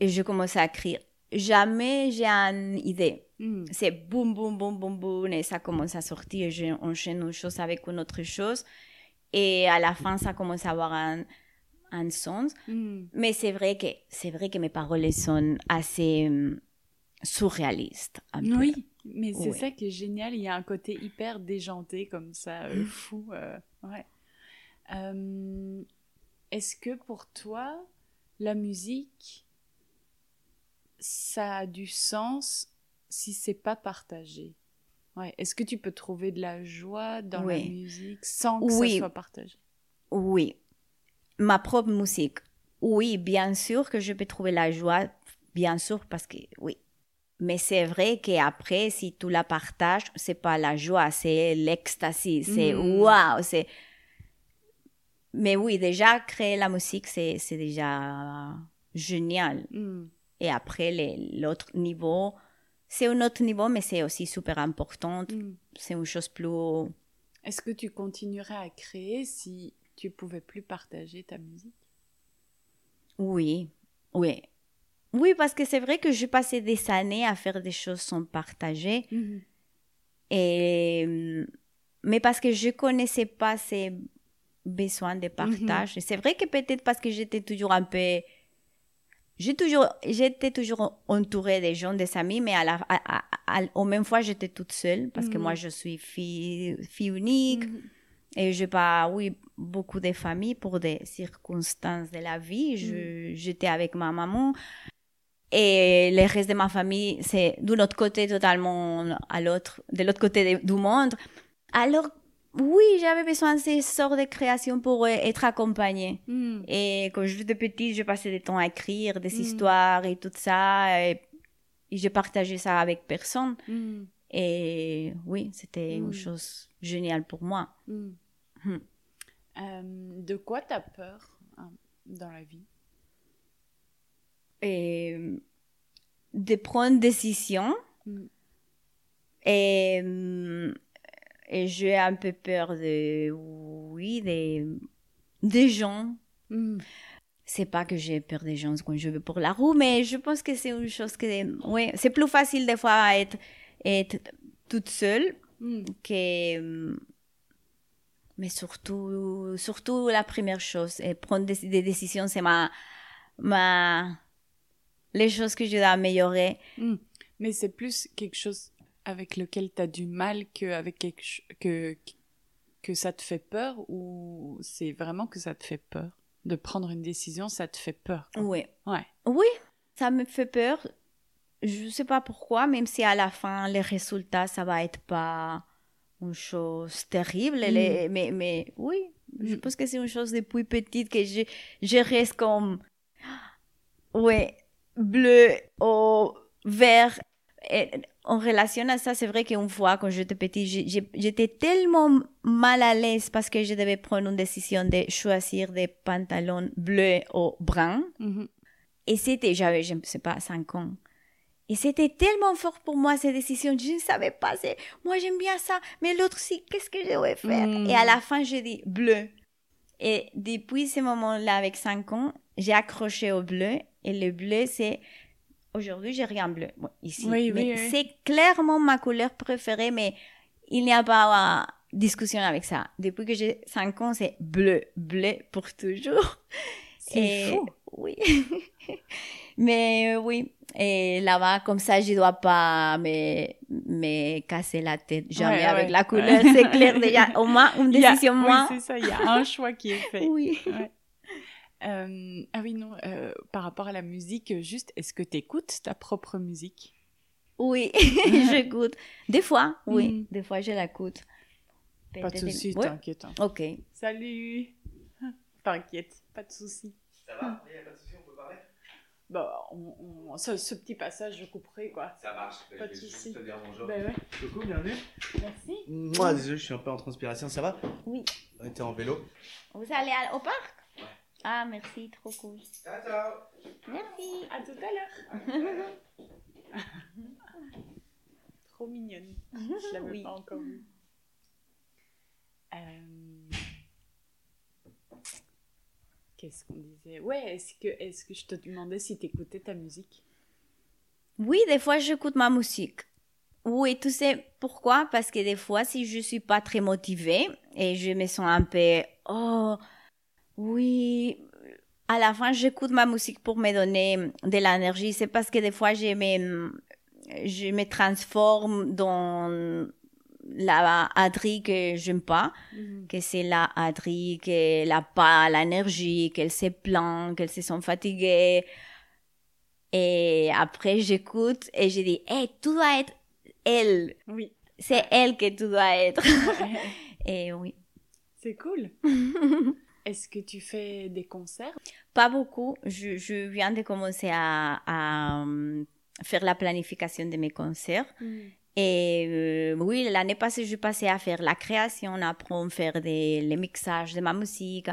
et je commence à écrire. Jamais j'ai une idée Mm. c'est boum, boum, boum, boum, boum, et ça commence à sortir, et j'enchaîne une chose avec une autre chose, et à la fin, ça commence à avoir un, un sens. Mm. Mais c'est vrai que, c'est vrai que mes paroles sont assez hum, surréalistes. un peu. Mais c'est Ouais. ça qui est génial. Il y a un côté hyper déjanté comme ça, euh, fou. euh, ouais. Euh, Est-ce que pour toi, la musique, ça a du sens si c'est pas partagé? Ouais. Est-ce que tu peux trouver de la joie dans la musique sans que ça Oui. soit partagé? Oui. Ma propre musique. Oui, bien sûr que je peux trouver la joie, bien sûr, parce que oui. Mais c'est vrai qu'après, si tu la partages, c'est pas la joie, c'est l'ecstasy, c'est Mhm. waouh, c'est. Mais oui, déjà, créer la musique, c'est c'est déjà génial. Mm. Et après, les- l'autre niveau, c'est un autre niveau, mais c'est aussi super important. Mm. C'est une chose plus. Est-ce que tu continuerais à créer si tu pouvais plus partager ta musique? Oui, oui. Oui, parce que c'est vrai que j'ai passé des années à faire des choses sans partager. Et, euh, mais parce que je connaissais pas ces besoins de partage. Et C'est vrai que peut-être parce que j'étais toujours un peu. J'ai toujours, j'étais toujours entourée des gens, des amis, mais à la, à, à- à- au même fois, j'étais toute seule parce que Mhm. moi, je suis fille, fille unique. Et j'ai pas, oui, beaucoup de familles pour des circonstances de la vie. Je- J'étais avec ma maman. Et le reste de ma famille, c'est d'un autre côté totalement à l'autre, de l'autre côté de- du monde. Alors, oui, j'avais besoin de ces sortes de créations pour euh, être accompagnée. Mm. Et quand j'étais petite, je passais du temps à écrire des Mm. histoires et tout ça. Et, et je partageais ça avec personne. Mm. Et oui, c'était une chose géniale pour moi. Hmm. Euh, de quoi t'as peur hein, dans la vie? De prendre des décisions. Mm. Et, et j'ai un peu peur de, oui, des, des gens. Mm. C'est pas que j'ai peur des gens quand je vais pour la roue, mais je pense que c'est une chose que, oui, c'est plus facile des fois à être, être toute seule Mm. que, mais surtout, surtout la première chose, et prendre des, des décisions, c'est ma, ma, les choses que je dois améliorer. Mm. Mais c'est plus quelque chose avec lequel tu as du mal que avec quelque que que ça te fait peur ou c'est vraiment que ça te fait peur? De prendre une décision, ça te fait peur. quoi. Oui. Ouais. Oui, ça me fait peur. Je sais pas pourquoi, même si à la fin, les résultats, ça va être pas une chose terrible. les- mais, mais oui, je Mm. pense que c'est une chose depuis petite que je, je reste comme, oui, bleu ou vert. Et en relation à ça, c'est vrai qu'une fois, quand j'étais petite, j'étais tellement mal à l'aise parce que je devais prendre une décision de choisir des pantalons bleus ou bruns. Mhm. Et c'était, j'avais, je ne sais pas, 5 ans. Et c'était tellement fort pour moi, ces décisions. Je ne savais pas. C'est, moi, j'aime bien ça. Mais l'autre, si, qu'est-ce que je vais faire? Mm. Et à la fin, j'ai dit bleu. Et depuis ce moment-là, avec 5 ans, j'ai accroché au bleu. Et le bleu, c'est, aujourd'hui, j'ai rien bleu. Bon, ici. Oui, mais oui, oui. c'est clairement ma couleur préférée, mais il n'y a pas euh, discussion avec ça. Depuis que j'ai 5 ans, c'est bleu. Bleu pour toujours. C'est fou. Oui. Mais euh, oui. Et là-bas, comme ça, je dois pas me, me casser la tête jamais Ouais, avec ouais. la couleur. C'est clair déjà. Au moins, une décision oui, moins. c'est ça, il y a un choix qui est fait. Oui. Euh, ah oui, non, euh, par rapport à la musique, euh, juste, est-ce que tu écoutes ta propre musique? Oui, j'écoute. Des fois, oui. Mm. Des fois, je l'écoute. Pas de souci, Ouais. t'inquiète. hein. Ok. Salut T'inquiète, pas de souci. Ça va? Il n'y a pas de souci, on peut parler? Bah, on, on- ce, ce petit passage, je couperai, quoi. Ça marche. Pas je de souci. juste te dire bonjour. Bah ouais, Coucou, bienvenue. merci. Moi, désolé, je suis un peu en transpiration, ça va? Oui. On était en vélo. Vous allez au parc? Ah, merci, trop cool. Ciao, ciao Merci. À tout à l'heure. Trop mignonne. Je l'avais Oui. pas encore vue. Euh, Qu'est-ce qu'on disait? Ouais, est-ce que, est que je te demandais si t'écoutais ta musique? Oui, des fois, j'écoute ma musique. Oui, tu sais pourquoi? Parce que des fois, si je suis pas très motivée et je me sens un peu, oh, oui, à la fin, j'écoute ma musique pour me donner de l'énergie. C'est parce que des fois, je me, je me transforme dans la Adri que j'aime pas, que c'est la Adri qu'elle n'a pas l'énergie, qu'elle se plaint, qu'elle se sent fatiguée. Et après, j'écoute et je dis, hey, tu dois être elle. Oui. C'est elle que tu dois être. et oui. C'est cool. Est-ce que tu fais des concerts? Pas beaucoup. Je, je viens de commencer à, à, euh, faire la planification de mes concerts. Et euh, oui, l'année passée, je passais à faire la création, à apprendre à faire des, les mixages de ma musique,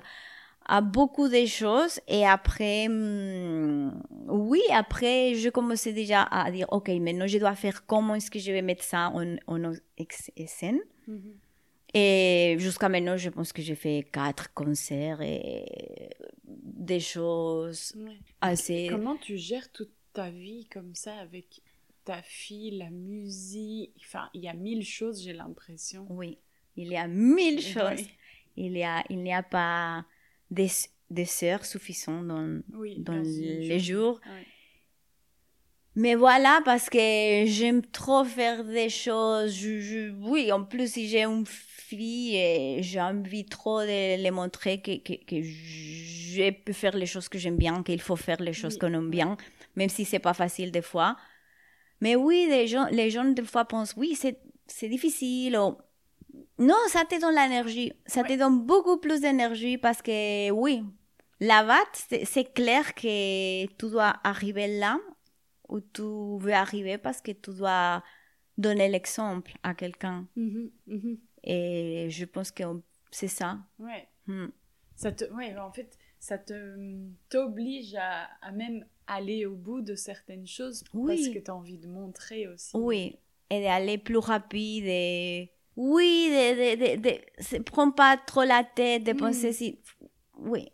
à beaucoup de choses. Et après, hum, oui, après, je commençais déjà à dire, OK, maintenant, je dois faire comment est-ce que je vais mettre ça en, en scène. Et jusqu'à maintenant, je pense que j'ai fait quatre concerts et des choses Ouais. assez... Comment tu gères toute ta vie comme ça avec ta fille, la musique? Enfin, il y a mille choses, j'ai l'impression. Oui, il y a mille choses. Oui. Il y a, il n'y a pas des, des heures suffisantes dans, Oui, dans les jours. Ouais. Mais voilà, parce que j'aime trop faire des choses. Je, je- oui, en plus, si j'ai une fille, et j'ai envie trop de les montrer que, que, que je peux faire les choses que j'aime bien, qu'il faut faire les choses Oui. qu'on aime bien, même si c'est pas facile des fois. Mais oui, les gens, les gens des fois pensent, oui, c'est, c'est difficile. ou- Non, ça te donne l'énergie. Ça te donne beaucoup plus d'énergie parce que, oui, là-bas, c'est, c'est clair que tu dois arriver là où tu veux arriver parce que tu dois donner l'exemple à quelqu'un. Mhm, mhm. Et je pense que c'est ça. Ouais. Hmm. Ça te, ouais, en fait, ça te t'oblige à, à même aller au bout de certaines choses Oui. parce que tu as envie de montrer aussi. Oui, et d'aller plus rapide. Et... Oui, de, de, de, prends pas trop la tête de penser Mm. si. Oui,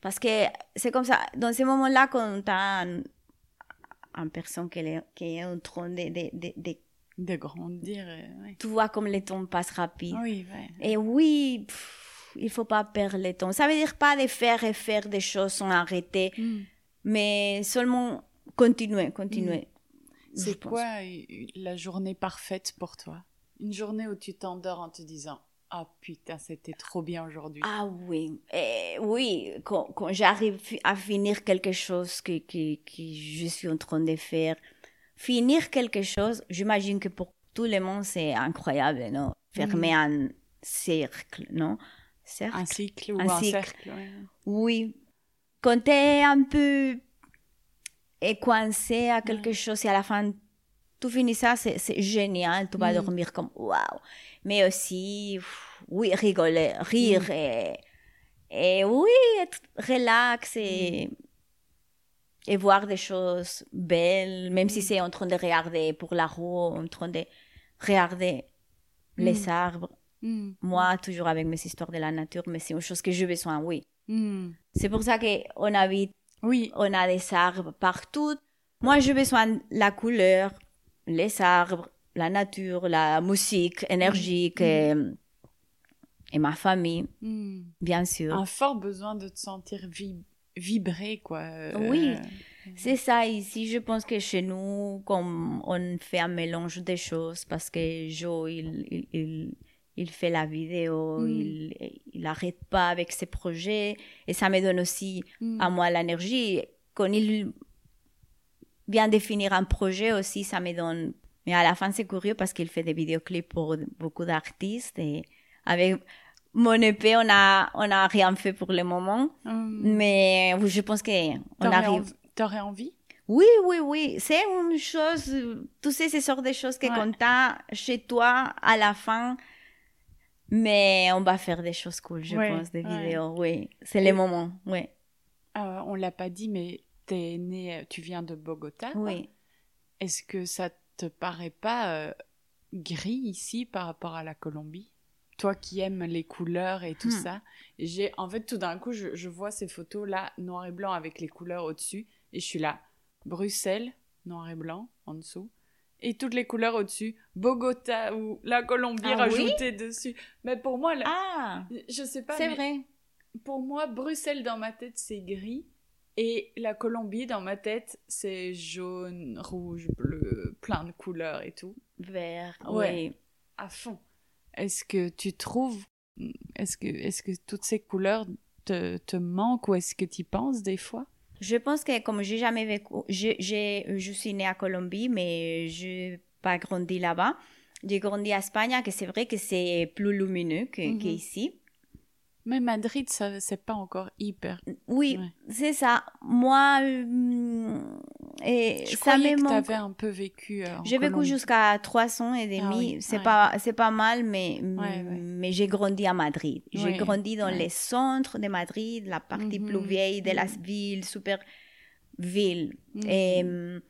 parce que c'est comme ça. Dans ces moments-là, quand tu as une personne qui est, qui est en train de, de, de, de- De grandir. euh, ouais. Tu vois comme le temps passe rapide. Oui, ouais. Et oui, pff, il faut pas perdre le temps. Ça veut dire pas de faire et faire des choses sans arrêter, Mm. mais seulement continuer, continuer. je C'est quoi euh, la journée parfaite pour toi? Une journée où tu t'endors en te disant Ah putain, c'était trop bien aujourd'hui. Ah oui, Eh, oui, quand, quand j'arrive à finir quelque chose que, que, que je suis en train de faire, finir quelque chose, j'imagine que pour tout le monde c'est incroyable, non? Fermer un cercle, non? Cercle? Un cycle ou Un cercle ouais. Oui. Quand tu es un peu et coincé à quelque chose et à la fin, tu finis ça, c'est génial, tu vas Mm. dormir comme waouh. Mais aussi, oui, rigoler, rire et, et oui, être relax et, et voir des choses belles, même si c'est en train de regarder pour la roue, en train de regarder les arbres. Mm. Moi, toujours avec mes histoires de la nature, mais c'est une chose que j'ai besoin, oui. Mm. C'est pour ça qu'on habite, Oui, on a des arbres partout. Moi, j'ai besoin de la couleur, les arbres, la nature, la musique énergique et, et ma famille, Mm. bien sûr. un fort besoin de te sentir vi- vibrer, quoi. euh, Oui. C'est ça ici, je pense que chez nous, comme on fait un mélange de choses, parce que Joe, il, il, il, il fait la vidéo, Mm. il, il arrête pas avec ses projets, et ça me donne aussi Mm. à moi l'énergie. Quand il vient de finir un projet aussi, ça me donne... Mais à la fin, c'est curieux parce qu'il fait des vidéoclips pour beaucoup d'artistes, et avec mon épée, on a, on a rien fait pour le moment. Mm. Mais je pense qu'on T'aurais arrive... env- T'aurais envie? Oui, oui, oui. C'est une chose, tu sais, ce genre de choses que Ouais. quand t'as chez toi à la fin, mais on va faire des choses cool, je Ouais, pense, des ouais. vidéos, oui. C'est Et- le moment, oui. Euh, On l'a pas dit, mais t'es né, tu viens de Bogota. Oui. Est-ce que ça te paraît pas euh, gris ici par rapport à la Colombie? Toi qui aimes les couleurs et tout Hmm. ça, j'ai en fait tout d'un coup je, je vois ces photos là noir et blanc avec les couleurs au-dessus et je suis là Bruxelles noir et blanc en dessous et toutes les couleurs au-dessus Bogota ou la Colombie Ah oui? rajoutée dessus. Mais pour moi là, Ah, je sais pas c'est vrai. pour moi, Bruxelles dans ma tête, c'est gris. Et la Colombie dans ma tête, c'est jaune, rouge, bleu, plein de couleurs et tout. Vert, Ouais. oui. À fond. Est-ce que tu trouves. Est-ce que, est que toutes ces couleurs te, te manquent ou est-ce que tu y penses des fois? Je pense que comme j'ai jamais vécu, je, je suis née à Colombie, mais je n'ai pas grandi là-bas. J'ai grandi à Espagne, que c'est vrai que c'est plus lumineux que, Mhm. qu'ici. Mais Madrid, ça, c'est pas encore hyper. Oui, Ouais. c'est ça. Moi, euh, et Je ça croyais que t'avais un peu vécu. euh, J'ai vécu jusqu'à 3 ans et demi. Ah oui, c'est ouais. pas c'est pas mal, mais Ouais, ouais. mais j'ai grandi à Madrid. J'ai grandi dans les centres de Madrid, la partie plus Mhm, vieille de la mhm. ville, super ville. Mhm. Et hum,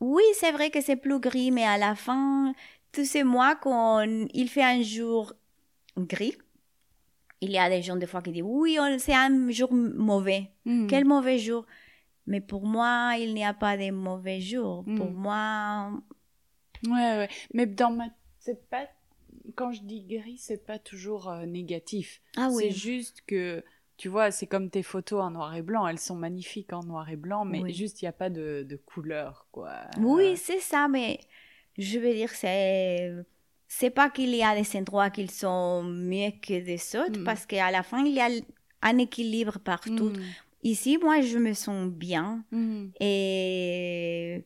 oui, c'est vrai que c'est plus gris, mais à la fin, tous ces mois quand il fait un jour gris, il y a des gens des fois qui disent oui, c'est un jour mauvais. Mhm. Quel mauvais jour? Mais pour moi, il n'y a pas de mauvais jours. Pour Mm. moi, Ouais, ouais. Mais dans ma. C'est pas. Quand je dis gris, c'est pas toujours euh, négatif. ah C'est juste que. Tu vois, c'est comme tes photos en noir et blanc. Elles sont magnifiques en noir et blanc, mais Oui. juste, il n'y a pas de, de couleur, quoi. oui, c'est ça, mais je veux dire, c'est c'est pas qu'il y a des endroits qui sont mieux que des autres, Mm. parce qu'à la fin, il y a un équilibre partout. Mhm. Ici, moi, je me sens bien. Mhm. Et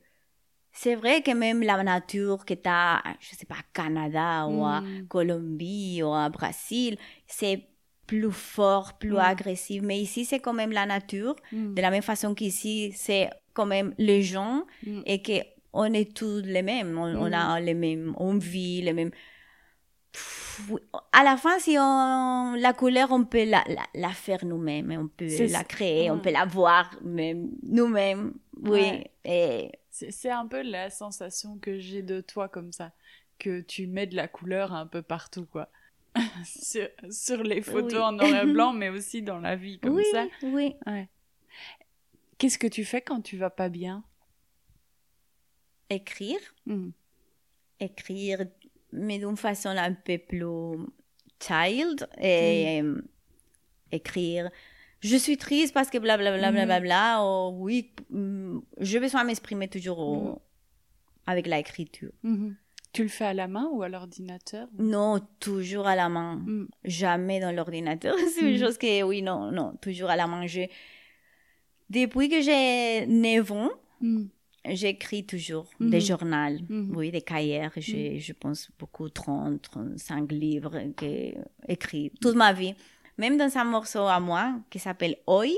c'est vrai que même la nature que tu as, je sais pas, au Canada ou à Mm. Colombie ou à Brésil, c'est plus fort, plus Mm. agressif. Mais ici, c'est quand même la nature. De la même façon qu'ici, c'est quand même les gens Mm. et que on est tous les mêmes. On, on a les mêmes, on vit les mêmes. Pff, oui. À la fin, si on, la couleur, on peut la, la, la faire nous-mêmes, on peut la créer, on Ouais. peut la voir même nous-mêmes. Oui. Ouais. Et C'est un peu la sensation que j'ai de toi comme ça, que tu mets de la couleur un peu partout, quoi. sur, sur les photos Oui. en noir et blanc, mais aussi dans la vie, comme oui, ça. oui. Ouais. Qu'est-ce que tu fais quand tu vas pas bien? Écrire, Mhm. écrire, mais d'une façon un peu plus child. Et euh, écrire. Je suis triste parce que blablabla, Mm. blablabla. ou oui, mm, j'ai besoin de m'exprimer toujours au- Mm. avec l'écriture. Mhm. Tu le fais à la main ou à l'ordinateur Non, toujours à la main. Mm. Jamais dans l'ordinateur. C'est une Mm. chose que, oui, non, non, toujours à la main. Je- Depuis que j'ai 9 ans. J'écris toujours Mhm. des journaux, Mhm. oui, des cahiers. J'ai, Je pense beaucoup, 30, 35 livres que écrits toute ma vie. Même dans un morceau à moi qui s'appelle Hoy.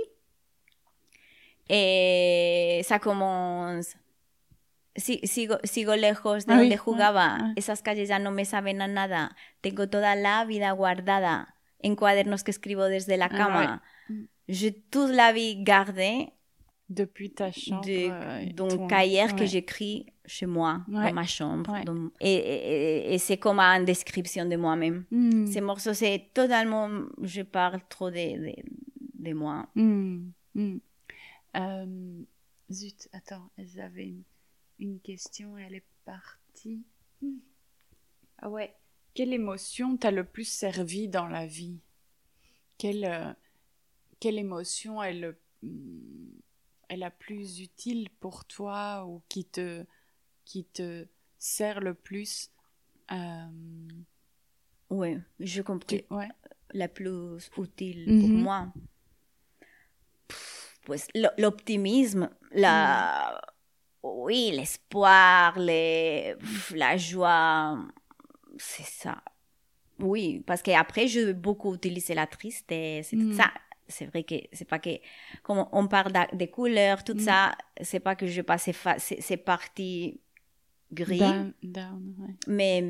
Et ça commence. Si- sigo, sigo lejos de Ah donde jugaba. Esas calles ya no me saben a nada. Tengo toda la vida guardada en cuadernos que escribo desde la Ah, cama. J'ai toute la vie gardé Depuis ta chambre. de, euh, d'un ton- cahier que j'écris chez moi, Ouais. dans ma chambre. Ouais. et et- et- c'est comme une description de moi-même. Mhm. Ces morceaux, c'est totalement. Je parle trop de, de, de moi. Mhm. Mhm. Euh, zut, attends, j'avais une, une question, elle est partie. Hmm. Ah ouais. Quelle émotion t'a le plus servi dans la vie? Quelle, euh, quelle émotion est, le, hmm, est la plus utile pour toi ou qui te, qui te sert le plus euh, Oui, je comprends. ouais. La plus utile Mhm. pour moi. Pues lo- l'optimisme, la. Oui, l'espoir, les... la joie. C'est ça. Oui, parce qu'après, je beaucoup utilisé la tristesse et tout Mm. ça. C'est vrai que c'est pas que. Comme on parle des couleurs, tout Mm. ça, c'est pas que je passe fa- ces ces parties gris. Down, down, ouais. Mais,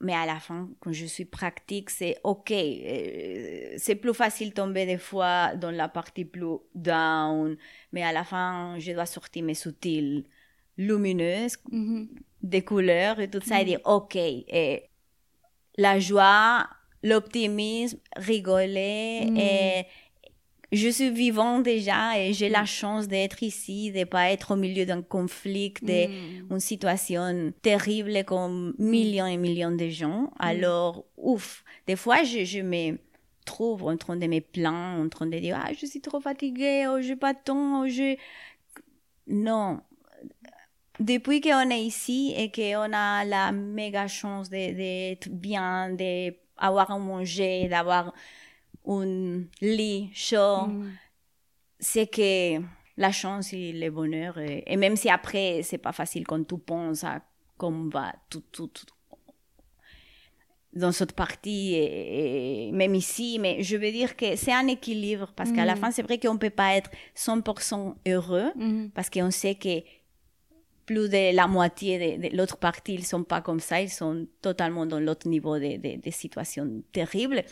mais à la fin, quand je suis pratique, c'est OK. Euh, C'est plus facile tomber des fois dans la partie plus down. Mais à la fin, je dois sortir mes soutiles lumineuses, Mhm. des couleurs et tout ça, et dire OK. Et la joie, l'optimisme, rigoler. Mm. Et je suis vivant déjà et j'ai la chance d'être ici, de pas être au milieu d'un conflit, de Mm. situation terrible comme millions et millions de gens. Alors, ouf, des fois, je, je me trouve en train de me plaindre, en train de dire, ah, je suis trop fatiguée, oh, j'ai pas de temps, oh, je... Non. Depuis qu'on est ici et qu'on a la méga chance d'être bien, d'avoir à manger, d'avoir un lit chaud, Mm. c'est que la chance et le bonheur, et, et même si après, c'est pas facile quand tu penses à va tout, tout, tout. dans cette partie, et, et même ici, mais je veux dire que c'est un équilibre, parce qu'à la Mhm. fin, c'est vrai qu'on ne peut pas être 100% heureux, Mhm. parce qu'on sait que plus de la moitié de, de l'autre partie, ils sont pas comme ça, ils sont totalement dans l'autre niveau de, de, de situations terribles.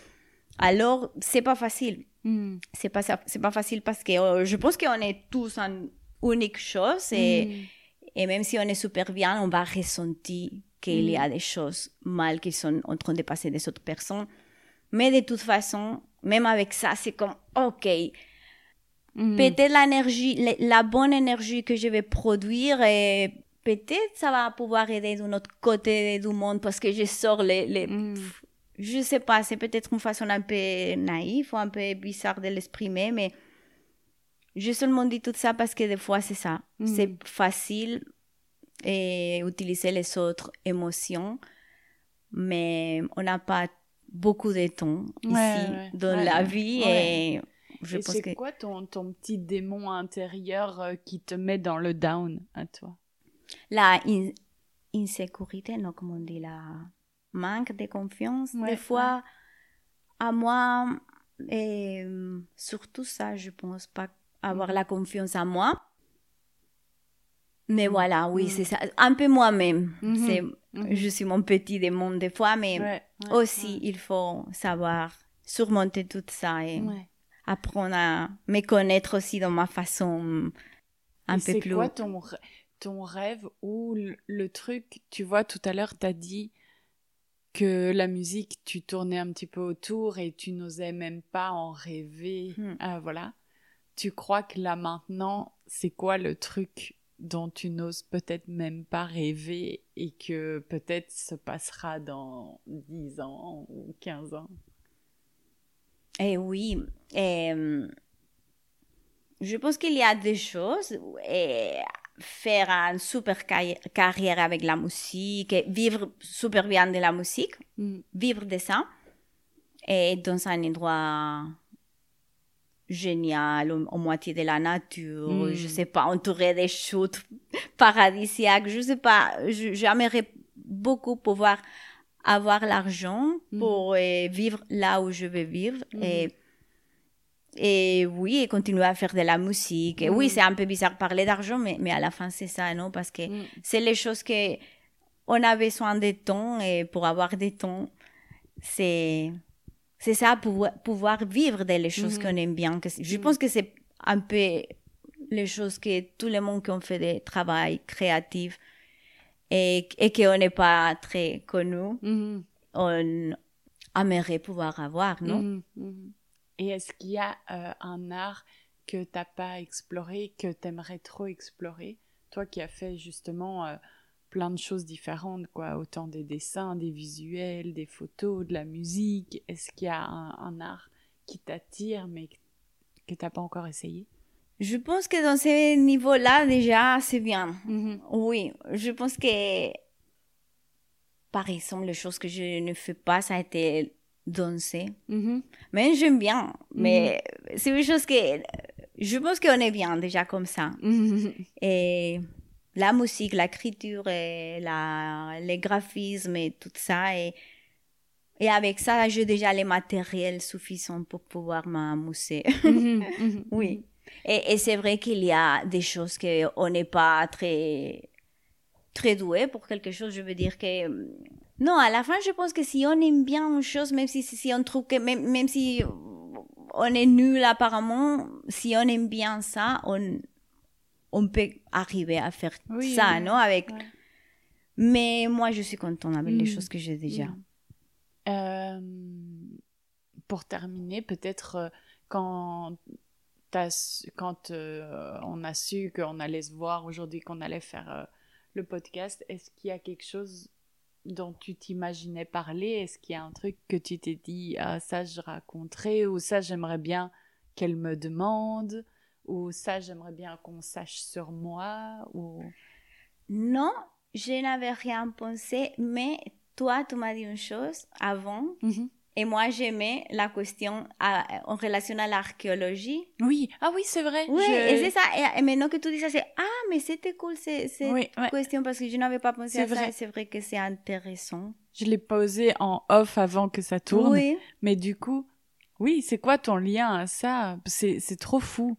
Alors, c'est pas facile. Mhm. C'est pas, c'est pas facile parce que euh, je pense qu'on est tous en unique chose et, Mhm. et même si on est super bien, on va ressentir qu'il y a des choses mal qui sont en train de passer des autres personnes. Mais de toute façon, même avec ça, c'est comme, OK, Mhm. peut-être l'énergie, la, bonne énergie que je vais produire et peut-être ça va pouvoir aider d'un autre côté du monde parce que je sors les, les je sais pas, c'est peut-être une façon un peu naïve ou un peu bizarre de l'exprimer, mais je seulement dis tout ça parce que des fois c'est ça. Mhm. C'est facile et utiliser les autres émotions, mais on n'a pas beaucoup de temps Ouais, ici ouais, dans ouais, la vie et je Et pense c'est que quoi ton, ton petit démon intérieur euh, qui te met dans le down à toi? La in- insécurité, non, comme on dit, la manque de confiance, Ouais, des fois, à moi, et euh, surtout ça, je pense pas avoir la confiance en moi. Mais voilà, oui, Mhm. c'est ça. Un peu moi-même. Mhm. C'est, Mhm. Je suis mon petit démon des fois, mais Ouais, ouais, aussi, il faut savoir surmonter tout ça et apprendre à me connaître aussi dans ma façon un Et peu c'est plus. quoi ton, rê- ton rêve ou le, le truc Tu vois, tout à l'heure, tu as dit que la musique, tu tournais un petit peu autour et tu n'osais même pas en rêver. Hmm. Ah, voilà. Tu crois que là maintenant, c'est quoi le truc dont tu n'oses peut-être même pas rêver et que peut-être se passera dans 10 ans ou 15 ans? Eh oui, euh, je pense qu'il y a des choses. Et faire une super carri- carrière avec la musique, vivre super bien de la musique, Mm. vivre de ça, et dans un endroit génial, au, au moitié de la nature, Mm. je sais pas, entouré des chutes paradisiaques, je sais pas, j'aimerais beaucoup pouvoir avoir l'argent Mm. pour euh, vivre là où je veux vivre Mm. et et oui, et continuer à faire de la musique. Et oui, Mm. c'est un peu bizarre de parler d'argent, mais, mais à la fin, c'est ça, non? Parce que Mm. c'est les choses que on a besoin de temps et pour avoir des temps, c'est c'est ça, pour pouvoir vivre de les choses Mhm. qu'on aime bien. Que, je pense que c'est un peu les choses que tout le monde qui ont fait des travail créatifs et, et qu'on n'est pas très connu, Mhm. on aimerait pouvoir avoir, non? Mhm, mhm. Et est-ce qu'il y a euh, un art que t'as pas exploré, que t'aimerais trop explorer? Toi qui as fait justement euh, plein de choses différentes, quoi, autant des dessins, des visuels, des photos, de la musique. Est-ce qu'il y a un, un art qui t'attire mais que, t'as pas encore essayé? Je pense que dans ce niveau-là, déjà, c'est bien. Oui, je pense que, par exemple, les choses que je ne fais pas, ça a été danser. Mhm. Mais j'aime bien. Mais c'est une chose que je pense qu'on est bien déjà comme ça. Mhm. Et la musique, l'écriture, et la, les graphismes et tout ça. Et, et avec ça, j'ai déjà les matériels suffisants pour pouvoir m'amuser. Oui. Et, et c'est vrai qu'il y a des choses qu'on n'est pas très, très doué pour quelque chose. Je veux dire que, non, à la fin, je pense que si on aime bien une chose, même si, si on trouve que, même, même si on est nul apparemment, si on aime bien ça, on, on peut arriver à faire Oui, ça, oui, non? Avec, ouais. mais moi, je suis contente avec les Mm. choses que j'ai déjà. Mm. Euh, pour terminer, peut-être euh, quand, su- quand euh, on a su qu'on allait se voir aujourd'hui, qu'on allait faire euh, le podcast, est-ce qu'il y a quelque chose dont tu t'imaginais parler Est-ce qu'il y a un truc que tu t'es dit, ah ça je raconterai, ou ça j'aimerais bien qu'elle me demande, ou ça j'aimerais bien qu'on sache sur moi, ou... Non, je n'avais rien pensé, mais toi, tu m'as dit une chose avant. Mhm. Et moi, j'aimais la question à- en relation à l'archéologie. Oui, ah oui, c'est vrai. Oui, Je- et c'est ça. Et, maintenant que tu dis ça, c'est Ah, mais c'était cool cette Oui, ouais. question parce que je n'avais pas pensé à ça. vrai. C'est vrai que c'est intéressant. Je l'ai posé en off avant que ça tourne. Oui. Mais du coup, oui, c'est quoi ton lien à ça? C'est trop fou.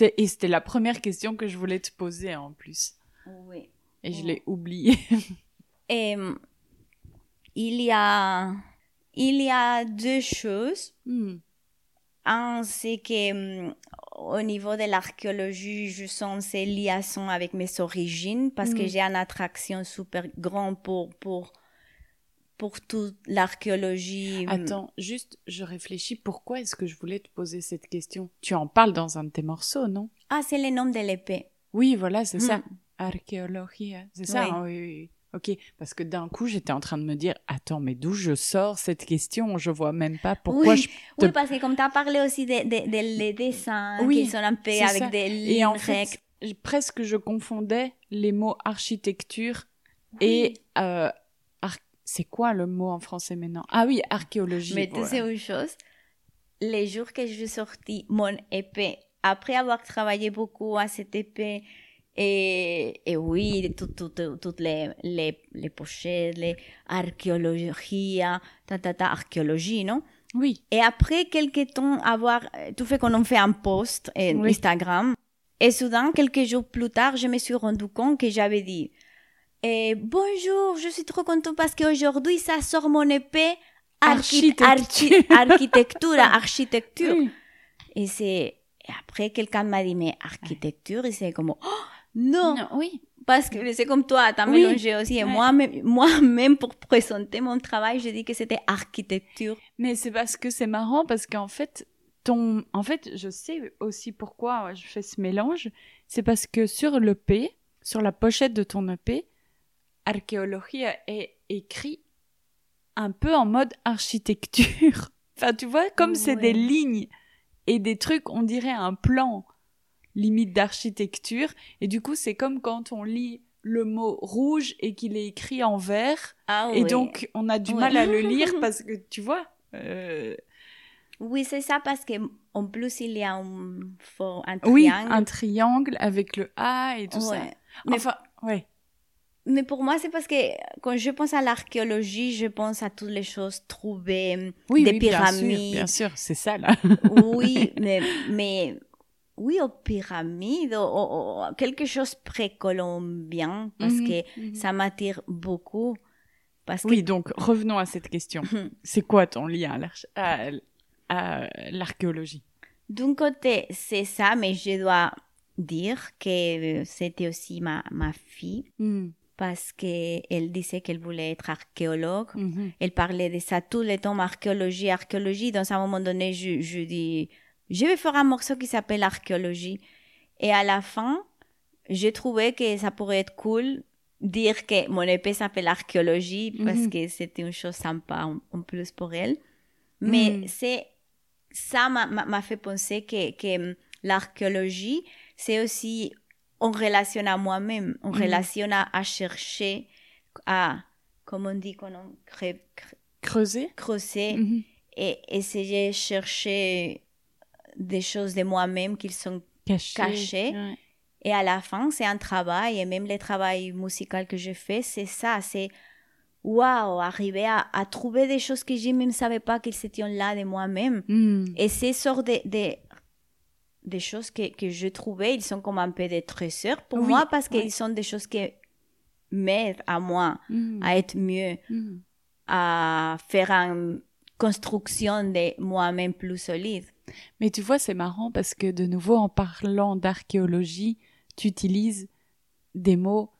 Et c'était la première question que je voulais te poser en plus. Oui. Et je Mm. l'ai oubliée. Et hum, il y a, il y a deux choses. Hmm. Un, c'est que hum, au niveau de l'archéologie, je sens ces liaisons avec mes origines parce que Mm. j'ai une attraction super grande pour, pour, pour toute l'archéologie. Attends, juste, je réfléchis. Pourquoi est-ce que je voulais te poser cette question? Tu en parles dans un de tes morceaux, non? Ah, c'est le nom de l'épée. Oui, voilà, c'est ça. Hmm. Archéologie, c'est ça. Hein, oui. Ok, parce que d'un coup, j'étais en train de me dire, attends, mais d'où je sors cette question? Je vois même pas pourquoi oui, je te oui, parce que comme tu as parlé aussi des de, de- les dessins Oui, qui sont un peu avec ça. des Et lignes en fait, presque je confondais les mots architecture et euh, ar- c'est quoi le mot en français maintenant? Ah oui, archéologie. Mais tu sais une chose, les jours que j'ai sorti mon épée, après avoir travaillé beaucoup à cette épée, et, et oui, tout- tout- tout- toutes les, les, les pochettes, les archéologie, ta, ta, ta, archéologie, non Oui, Et après quelques temps, avoir, euh, tout fait qu'on en fait un post en Oui. Instagram. Et soudain, quelques jours plus tard, je me suis rendu compte que j'avais dit, eh, bonjour, je suis trop contente parce qu'aujourd'hui, ça sort mon épée archi- Architecture. archi- architecture, architecture. Oui. Et c'est, et après, quelqu'un m'a dit, mais architecture, et c'est comme, oh, non, Non, oui. parce que c'est comme toi, t'as Oui. mélangé aussi. Et Ouais. moi-même, moi-même, pour présenter mon travail, je dis que c'était architecture. Mais c'est parce que c'est marrant parce qu'en fait, ton, en fait, je sais aussi pourquoi je fais ce mélange. C'est parce que sur l'EP, sur la pochette de ton EP, archéologie est écrit un peu en mode architecture. Enfin, tu vois, comme c'est des lignes et des trucs, on dirait un plan limite d'architecture. Et du coup, c'est comme quand on lit le mot rouge et qu'il est écrit en vert. Ah Et oui. donc, on a du mal à le lire parce que, tu vois, euh, Oui, c'est ça, parce que en plus, il y a un, oui, triangle. un triangle avec le A et tout ça. Ouais. Mais, Enfin, ouais. mais pour moi, c'est parce que quand je pense à l'archéologie, je pense à toutes les choses trouvées, Oui, des oui, bien sûr, pyramides. bien sûr, c'est ça là. oui, mais, mais oui, aux pyramides, quelque chose précolombien, parce Mhm, que mhm. ça m'attire beaucoup. Parce que Oui, donc revenons à cette question. C'est quoi ton lien à l'arch- à, à l'archéologie? D'un côté, c'est ça, mais je dois dire que c'était aussi ma, ma fille, Hmm, parce qu'elle disait qu'elle voulait être archéologue. mhm. Elle parlait de ça tout le temps, archéologie, archéologie. Dans un moment donné, je, je dis, je vais faire un morceau qui s'appelle archéologie. Et à la fin, j'ai trouvé que ça pourrait être cool dire que mon épée s'appelle archéologie parce Mhm. que c'était une chose sympa en, en plus pour elle. Mais Mhm. c'est ça m'a- fait penser que, que l'archéologie, c'est aussi en relation à moi-même, en Mhm. relation à, à chercher, à, comme on dit, quand on crée- crée- Creuser creuser Mhm. et essayer de chercher des choses de moi-même qui sont Caché. Caché. ouais. et à la fin c'est un travail et même le travail musical que je fais c'est ça c'est waouh arriver à, à trouver des choses que je même savais pas qu'elles étaient là de moi-même Hmm. et ces sortes de, de des choses que, que je trouvais ils sont comme un peu des trésors pour Oui, moi parce ouais. qu'ils sont des choses qui m'aident à moi Hmm. à être mieux Hmm. à faire une construction de moi-même plus solide. Mais tu vois, c'est marrant parce que de nouveau, en parlant d'archéologie, tu utilises des mots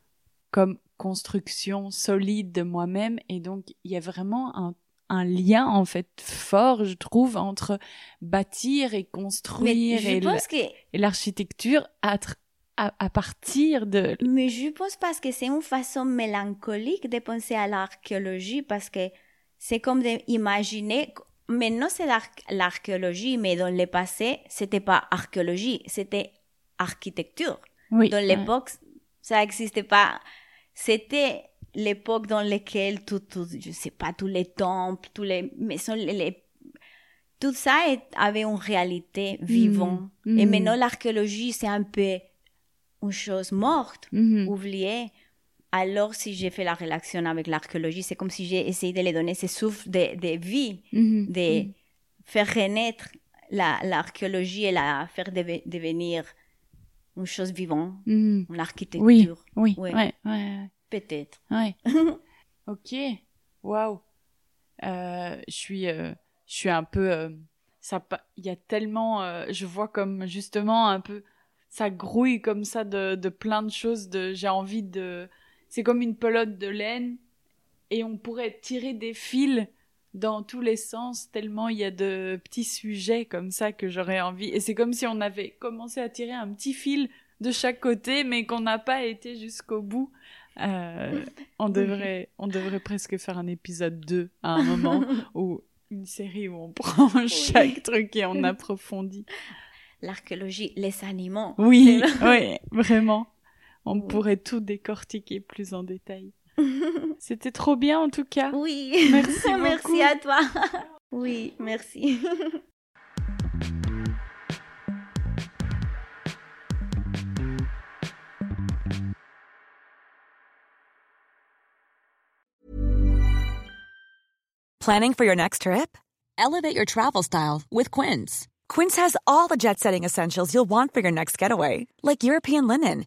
comme construction solide de moi-même et donc il y a vraiment un, un lien en fait fort, je trouve, entre bâtir et construire et que, l'architecture à, tr- à, à partir de... mais je pense parce que c'est une façon mélancolique de penser à l'archéologie parce que c'est comme d'imaginer, maintenant c'est l'arch- l'archéologie, mais dans le passé, c'était pas archéologie, c'était architecture. Oui, Dans ouais. l'époque, ça n'existait pas. c'était l'époque dans laquelle tout, tout, je sais pas, tous les temples, tous les maisons, les, les- tout ça est- avait une réalité vivante. Mhm. Et Mhm. maintenant, l'archéologie, c'est un peu une chose morte, Mhm. oubliée. Alors, si j'ai fait la relation avec l'archéologie, c'est comme si j'ai essayé de les donner ce souffle de, de vie, Mhm. de faire renaître la- l'archéologie et la faire deve- devenir une chose vivante, Mhm. une architecture. Oui, oui, Ouais. ouais, ouais, Peut-être. ouais. ok, waouh. Euh, Je suis, euh, je suis un peu. euh, ça, il y a tellement. euh, je vois comme justement un peu. Ça grouille comme ça de, de plein de choses. De, j'ai envie de. C'est comme une pelote de laine et on pourrait tirer des fils dans tous les sens tellement il y a de petits sujets comme ça que j'aurais envie. Et c'est comme si on avait commencé à tirer un petit fil de chaque côté, mais qu'on n'a pas été jusqu'au bout. Euh, on devrait, on devrait presque faire un épisode 2 à un moment ou une série où on prend chaque truc et on approfondit. L'archéologie, les animaux. Oui, oui, vraiment. On Oui. pourrait tout décortiquer plus en détail. C'était trop bien en tout cas. Oui. Merci beaucoup. merci à toi. oui, merci. Planning for your next trip? Elevate your travel style with Quince. Quince has all the jet setting essentials you'll want for your next getaway, like European linen,